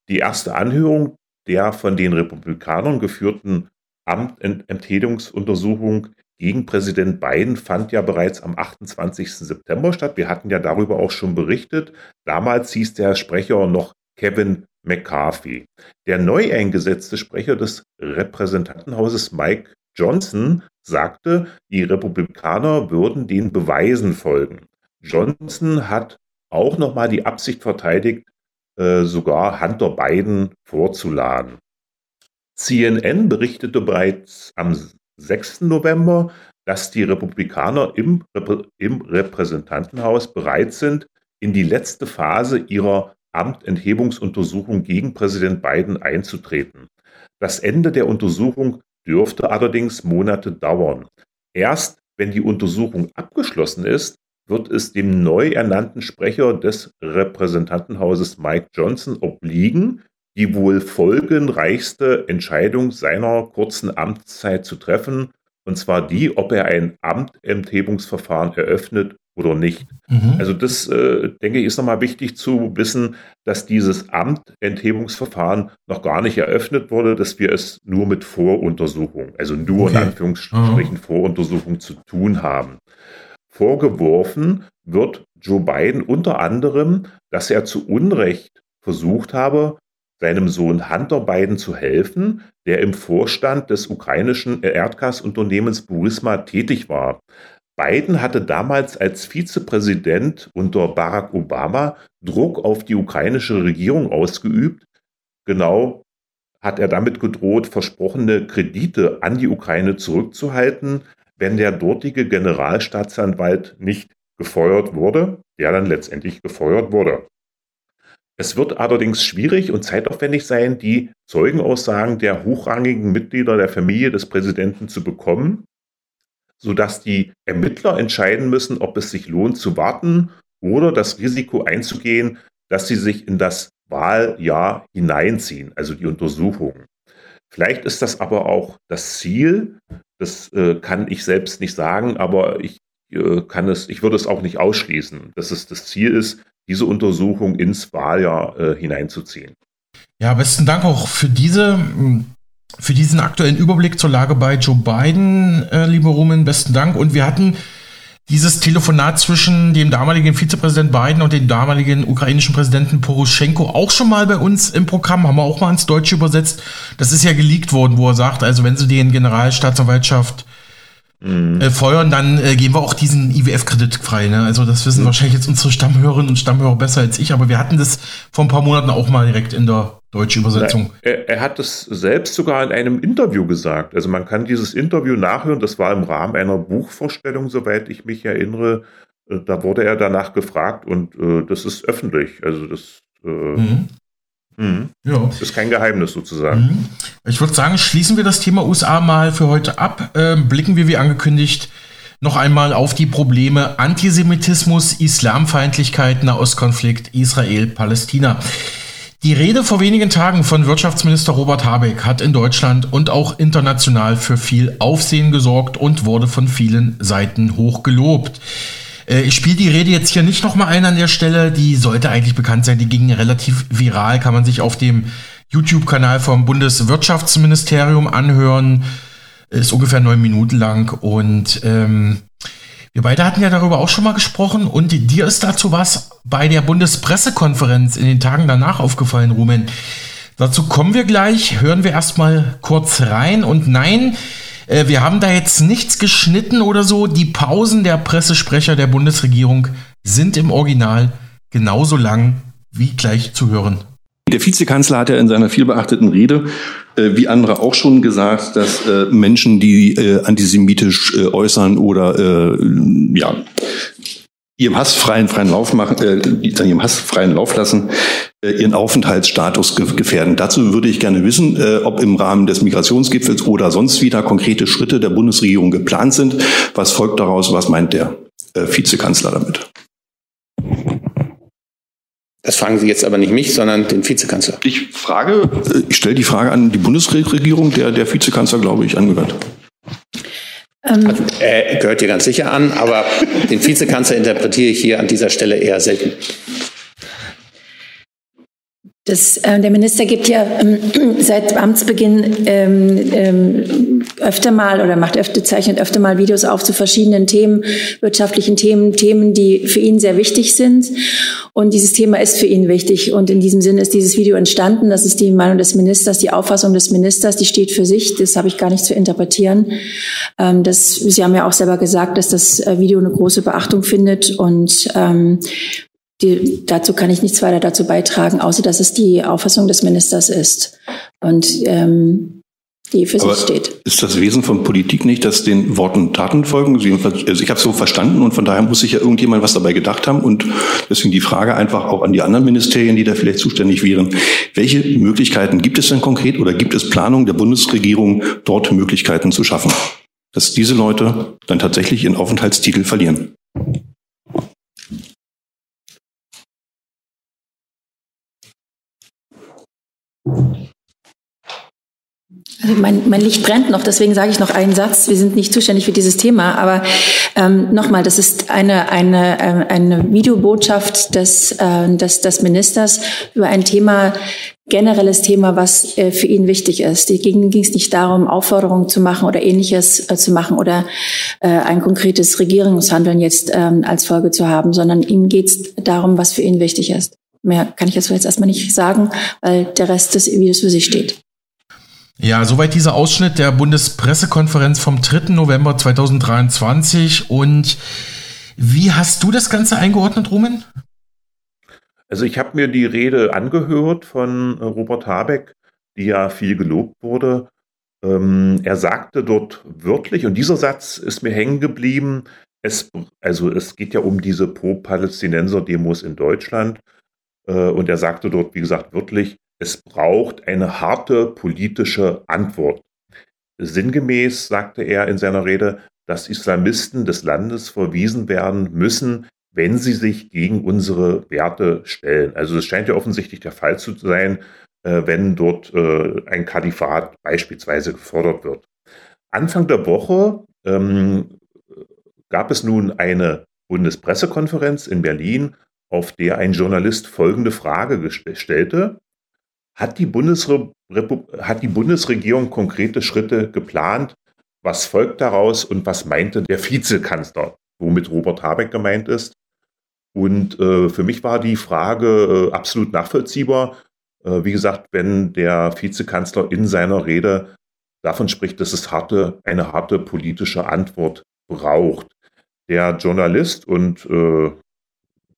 Die erste Anhörung der von den Republikanern geführten Amtenthebungsuntersuchung gegen Präsident Biden fand ja bereits am 28. September statt. Wir hatten ja darüber auch schon berichtet. Damals hieß der Sprecher noch Kevin McCarthy. Der neu eingesetzte Sprecher des Repräsentantenhauses Mike Johnson sagte, die Republikaner würden den Beweisen folgen. Johnson hat auch nochmal die Absicht verteidigt, äh, sogar Hunter Biden vorzuladen. CNN berichtete bereits am 6. November, dass die Republikaner im, im Repräsentantenhaus bereit sind, in die letzte Phase ihrer Amtenthebungsuntersuchung gegen Präsident Biden einzutreten. Das Ende der Untersuchung dürfte allerdings Monate dauern. Erst wenn die Untersuchung abgeschlossen ist, wird es dem neu ernannten Sprecher des Repräsentantenhauses Mike Johnson obliegen, die wohl folgenreichste Entscheidung seiner kurzen Amtszeit zu treffen, und zwar die, ob er ein Amtenthebungsverfahren eröffnet oder nicht. Mhm. Also das, äh, denke ich, ist nochmal wichtig zu wissen, dass dieses Amtenthebungsverfahren noch gar nicht eröffnet wurde, dass wir es nur mit Voruntersuchung, also nur okay. in Anführungsstrichen mhm. Voruntersuchung zu tun haben. Vorgeworfen wird Joe Biden unter anderem, dass er zu Unrecht versucht habe, seinem Sohn Hunter Biden zu helfen, der im Vorstand des ukrainischen Erdgasunternehmens Burisma tätig war. Biden hatte damals als Vizepräsident unter Barack Obama Druck auf die ukrainische Regierung ausgeübt. Genau hat er damit gedroht, versprochene Kredite an die Ukraine zurückzuhalten, wenn der dortige Generalstaatsanwalt nicht gefeuert wurde, der dann letztendlich gefeuert wurde. Es wird allerdings schwierig und zeitaufwendig sein, die Zeugenaussagen der hochrangigen Mitglieder der Familie des Präsidenten zu bekommen sodass die Ermittler entscheiden müssen, ob es sich lohnt zu warten oder das Risiko einzugehen, dass sie sich in das Wahljahr hineinziehen, also die Untersuchung. Vielleicht ist das aber auch das Ziel, das äh, kann ich selbst nicht sagen, aber ich äh, kann es, ich würde es auch nicht ausschließen, dass es das Ziel ist, diese Untersuchung ins Wahljahr äh, hineinzuziehen. Ja, besten Dank auch für diese für diesen aktuellen Überblick zur Lage bei Joe Biden, äh, liebe Rumen, besten Dank. Und wir hatten dieses Telefonat zwischen dem damaligen Vizepräsident Biden und dem damaligen ukrainischen Präsidenten Poroschenko auch schon mal bei uns im Programm, haben wir auch mal ins Deutsche übersetzt. Das ist ja geleakt worden, wo er sagt, also wenn sie den Generalstaatsanwaltschaft mhm. äh, feuern, dann äh, geben wir auch diesen IWF-Kredit frei. Ne? Also das wissen mhm. wahrscheinlich jetzt unsere Stammhörerinnen und Stammhörer besser als ich, aber wir hatten das vor ein paar Monaten auch mal direkt in der deutschen Übersetzung. Er, er hat es selbst sogar in einem Interview gesagt. Also man kann dieses Interview nachhören. Das war im Rahmen einer Buchvorstellung, soweit ich mich erinnere. Äh, da wurde er danach gefragt und äh, das ist öffentlich. Also das äh, mhm. Mhm. Ja. ist kein Geheimnis sozusagen. Mhm. Ich würde sagen, schließen wir das Thema USA mal für heute ab. Ähm, blicken wir wie angekündigt noch einmal auf die Probleme Antisemitismus, Islamfeindlichkeit, Nahostkonflikt, Israel, Palästina. Die Rede vor wenigen Tagen von Wirtschaftsminister Robert Habeck hat in Deutschland und auch international für viel Aufsehen gesorgt und wurde von vielen Seiten hoch gelobt. Äh, ich spiele die Rede jetzt hier nicht nochmal ein an der Stelle. Die sollte eigentlich bekannt sein. Die ging relativ viral. Kann man sich auf dem YouTube-Kanal vom Bundeswirtschaftsministerium anhören. Ist ungefähr neun Minuten lang. Und ähm, wir beide hatten ja darüber auch schon mal gesprochen. Und dir ist dazu was bei der Bundespressekonferenz in den Tagen danach aufgefallen, Rumen. Dazu kommen wir gleich. Hören wir erstmal kurz rein. Und nein, äh, wir haben da jetzt nichts geschnitten oder so. Die Pausen der Pressesprecher der Bundesregierung sind im Original genauso lang wie gleich zu hören. Der Vizekanzler hat ja in seiner vielbeachteten Rede, äh, wie andere auch schon gesagt, dass äh, Menschen, die äh, antisemitisch äh, äußern oder äh, ja ihrem Hass freien, freien Lauf machen, äh, ihrem Hass freien Lauf lassen, äh, ihren Aufenthaltsstatus ge gefährden. Dazu würde ich gerne wissen, äh, ob im Rahmen des Migrationsgipfels oder sonst wieder konkrete Schritte der Bundesregierung geplant sind. Was folgt daraus? Was meint der äh, Vizekanzler damit? Das fragen Sie jetzt aber nicht mich, sondern den Vizekanzler. Ich frage, äh, ich stelle die Frage an die Bundesregierung, der der Vizekanzler, glaube ich, angehört. Ähm. Also, er gehört hier ganz sicher an, aber den Vizekanzler interpretiere ich hier an dieser Stelle eher selten. Das, äh, der Minister gibt ja ähm, seit Amtsbeginn ähm, ähm, öfter mal oder macht öfter, zeichnet öfter mal Videos auf zu verschiedenen Themen, wirtschaftlichen Themen, Themen, die für ihn sehr wichtig sind. Und dieses Thema ist für ihn wichtig. Und in diesem Sinne ist dieses Video entstanden. Das ist die Meinung des Ministers, die Auffassung des Ministers, die steht für sich. Das habe ich gar nicht zu interpretieren. Ähm, das, Sie haben ja auch selber gesagt, dass das äh, Video eine große Beachtung findet und ähm, die, dazu kann ich nichts weiter dazu beitragen, außer dass es die Auffassung des Ministers ist. Und ähm, die für Aber sich steht. Ist das Wesen von Politik nicht, dass den Worten Taten folgen? Also ich habe es so verstanden und von daher muss sich ja irgendjemand was dabei gedacht haben. Und deswegen die Frage einfach auch an die anderen Ministerien, die da vielleicht zuständig wären. Welche Möglichkeiten gibt es denn konkret oder gibt es Planung der Bundesregierung, dort Möglichkeiten zu schaffen, dass diese Leute dann tatsächlich ihren Aufenthaltstitel verlieren? Also mein, mein Licht brennt noch, deswegen sage ich noch einen Satz. Wir sind nicht zuständig für dieses Thema, aber ähm, nochmal, das ist eine, eine, äh, eine Videobotschaft des, äh, des, des Ministers über ein Thema, generelles Thema, was äh, für ihn wichtig ist. Ging es nicht darum, Aufforderungen zu machen oder ähnliches äh, zu machen oder äh, ein konkretes Regierungshandeln jetzt ähm, als Folge zu haben, sondern ihm geht es darum, was für ihn wichtig ist. Mehr kann ich jetzt erstmal nicht sagen, weil der Rest des Videos für sich steht. Ja, soweit dieser Ausschnitt der Bundespressekonferenz vom 3. November 2023. Und wie hast du das Ganze eingeordnet, Rumen? Also ich habe mir die Rede angehört von Robert Habeck, die ja viel gelobt wurde. Ähm, er sagte dort wörtlich, und dieser Satz ist mir hängen geblieben, es, also es geht ja um diese Pro-Palästinenser-Demos in Deutschland. Äh, und er sagte dort, wie gesagt, wörtlich, es braucht eine harte politische Antwort. Sinngemäß sagte er in seiner Rede, dass Islamisten des Landes verwiesen werden müssen, wenn sie sich gegen unsere Werte stellen. Also es scheint ja offensichtlich der Fall zu sein, äh, wenn dort äh, ein Kalifat beispielsweise gefordert wird. Anfang der Woche ähm, gab es nun eine Bundespressekonferenz in Berlin, auf der ein Journalist folgende Frage stellte. Hat die, Bundesre hat die Bundesregierung konkrete Schritte geplant? Was folgt daraus und was meinte der Vizekanzler, womit Robert Habeck gemeint ist? Und äh, für mich war die Frage äh, absolut nachvollziehbar. Äh, wie gesagt, wenn der Vizekanzler in seiner Rede davon spricht, dass es harte, eine harte politische Antwort braucht. Der Journalist und äh,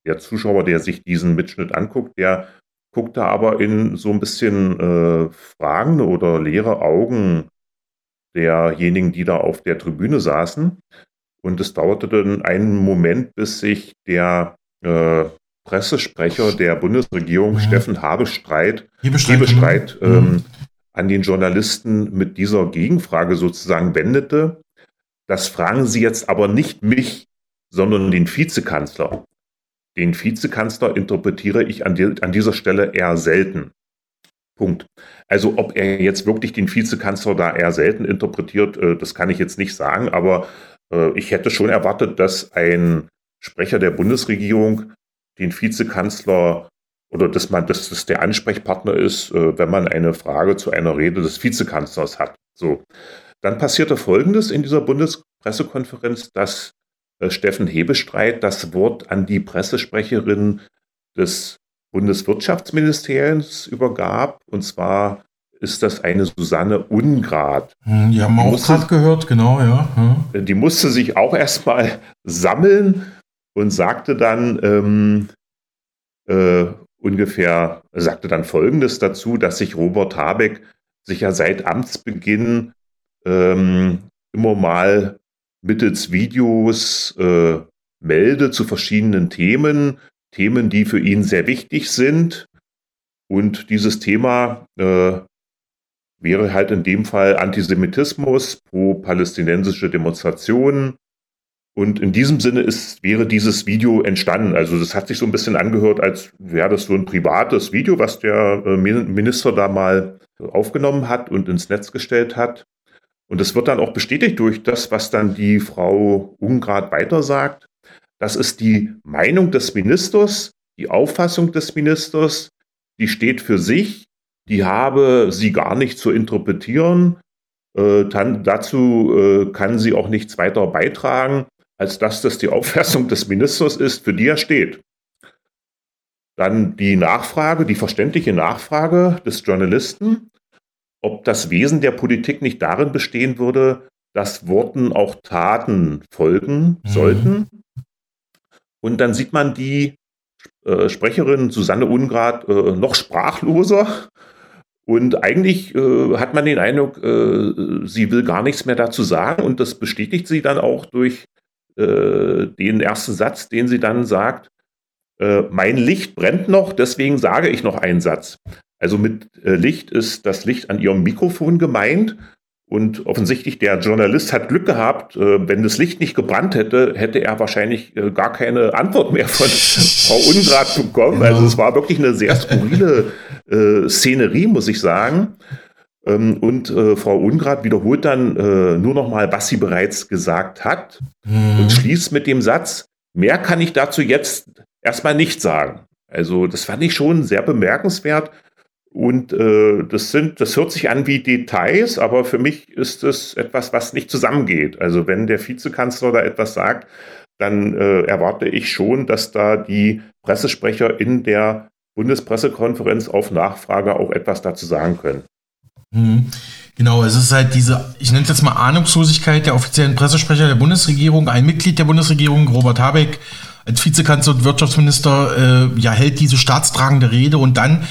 der Zuschauer, der sich diesen Mitschnitt anguckt, der guckte aber in so ein bisschen äh, fragende oder leere Augen derjenigen, die da auf der Tribüne saßen. Und es dauerte dann einen Moment, bis sich der äh, Pressesprecher der Bundesregierung, mhm. Steffen Habestreit, Hebestreit mhm. ähm, an den Journalisten mit dieser Gegenfrage sozusagen wendete. Das fragen Sie jetzt aber nicht mich, sondern den Vizekanzler. Den Vizekanzler interpretiere ich an, die, an dieser Stelle eher selten. Punkt. Also ob er jetzt wirklich den Vizekanzler da eher selten interpretiert, äh, das kann ich jetzt nicht sagen, aber äh, ich hätte schon erwartet, dass ein Sprecher der Bundesregierung den Vizekanzler oder dass man, dass das der Ansprechpartner ist, äh, wenn man eine Frage zu einer Rede des Vizekanzlers hat. So. Dann passierte Folgendes in dieser Bundespressekonferenz, dass Steffen Hebestreit das Wort an die Pressesprecherin des Bundeswirtschaftsministeriums übergab. Und zwar ist das eine Susanne Ungrad. Hm, die haben wir auch gerade gehört, genau, ja. Hm. Die musste sich auch erstmal sammeln und sagte dann ähm, äh, ungefähr, sagte dann Folgendes dazu, dass sich Robert Habeck sich ja seit Amtsbeginn ähm, immer mal mittels Videos äh, melde zu verschiedenen Themen, Themen, die für ihn sehr wichtig sind. Und dieses Thema äh, wäre halt in dem Fall Antisemitismus, pro-palästinensische Demonstrationen. Und in diesem Sinne ist, wäre dieses Video entstanden. Also das hat sich so ein bisschen angehört, als wäre das so ein privates Video, was der äh, Minister da mal aufgenommen hat und ins Netz gestellt hat. Und das wird dann auch bestätigt durch das, was dann die Frau Ungrad weitersagt. Das ist die Meinung des Ministers, die Auffassung des Ministers, die steht für sich, die habe sie gar nicht zu interpretieren. Äh, dann, dazu äh, kann sie auch nichts weiter beitragen, als dass das die Auffassung des Ministers ist, für die er steht. Dann die Nachfrage, die verständliche Nachfrage des Journalisten, ob das Wesen der Politik nicht darin bestehen würde, dass Worten auch Taten folgen mhm. sollten. Und dann sieht man die äh, Sprecherin Susanne Ungrad äh, noch sprachloser. Und eigentlich äh, hat man den Eindruck, äh, sie will gar nichts mehr dazu sagen. Und das bestätigt sie dann auch durch äh, den ersten Satz, den sie dann sagt. Äh, mein Licht brennt noch, deswegen sage ich noch einen Satz. Also mit Licht ist das Licht an ihrem Mikrofon gemeint. Und offensichtlich, der Journalist hat Glück gehabt. Äh, wenn das Licht nicht gebrannt hätte, hätte er wahrscheinlich äh, gar keine Antwort mehr von Frau Ungrad bekommen. Also es war wirklich eine sehr skurrile äh, Szenerie, muss ich sagen. Ähm, und äh, Frau Ungrad wiederholt dann äh, nur noch mal, was sie bereits gesagt hat mhm. und schließt mit dem Satz, mehr kann ich dazu jetzt erstmal nicht sagen. Also das fand ich schon sehr bemerkenswert. Und äh, das sind, das hört sich an wie Details, aber für mich ist es etwas, was nicht zusammengeht. Also wenn der Vizekanzler da etwas sagt, dann äh, erwarte ich schon, dass da die Pressesprecher in der Bundespressekonferenz auf Nachfrage auch etwas dazu sagen können. Mhm. Genau, es ist halt diese, ich nenne es jetzt mal Ahnungslosigkeit der offiziellen Pressesprecher der Bundesregierung. Ein Mitglied der Bundesregierung, Robert Habeck, als Vizekanzler und Wirtschaftsminister, äh, ja, hält diese staatstragende Rede und dann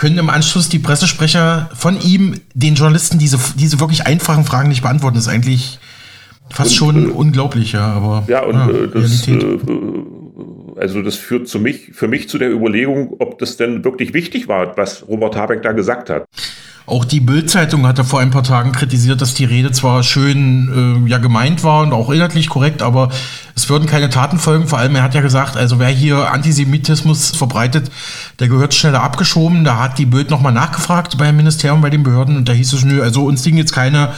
können im Anschluss die Pressesprecher von ihm den Journalisten diese, diese wirklich einfachen Fragen nicht beantworten. Das ist eigentlich fast und, schon äh, unglaublich, ja. Aber, ja, und ja, äh, das, äh, also das führt zu mich, für mich zu der Überlegung, ob das denn wirklich wichtig war, was Robert Habeck da gesagt hat. Auch die Bild-Zeitung hatte vor ein paar Tagen kritisiert, dass die Rede zwar schön äh, ja gemeint war und auch inhaltlich korrekt, aber es würden keine Taten folgen. Vor allem, er hat ja gesagt, also wer hier Antisemitismus verbreitet, der gehört schneller abgeschoben. Da hat die Bild nochmal nachgefragt beim Ministerium, bei den Behörden und da hieß es, nö, also uns liegen jetzt keine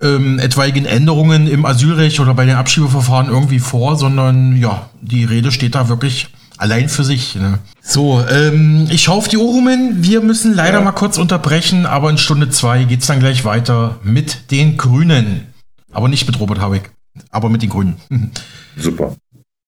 ähm, etwaigen Änderungen im Asylrecht oder bei den Abschiebeverfahren irgendwie vor, sondern ja, die Rede steht da wirklich Allein für sich. Ne? So, ähm, ich schaue auf die rum. Wir müssen leider ja. mal kurz unterbrechen, aber in Stunde zwei geht es dann gleich weiter mit den Grünen. Aber nicht mit Robert Habeck, aber mit den Grünen. Super.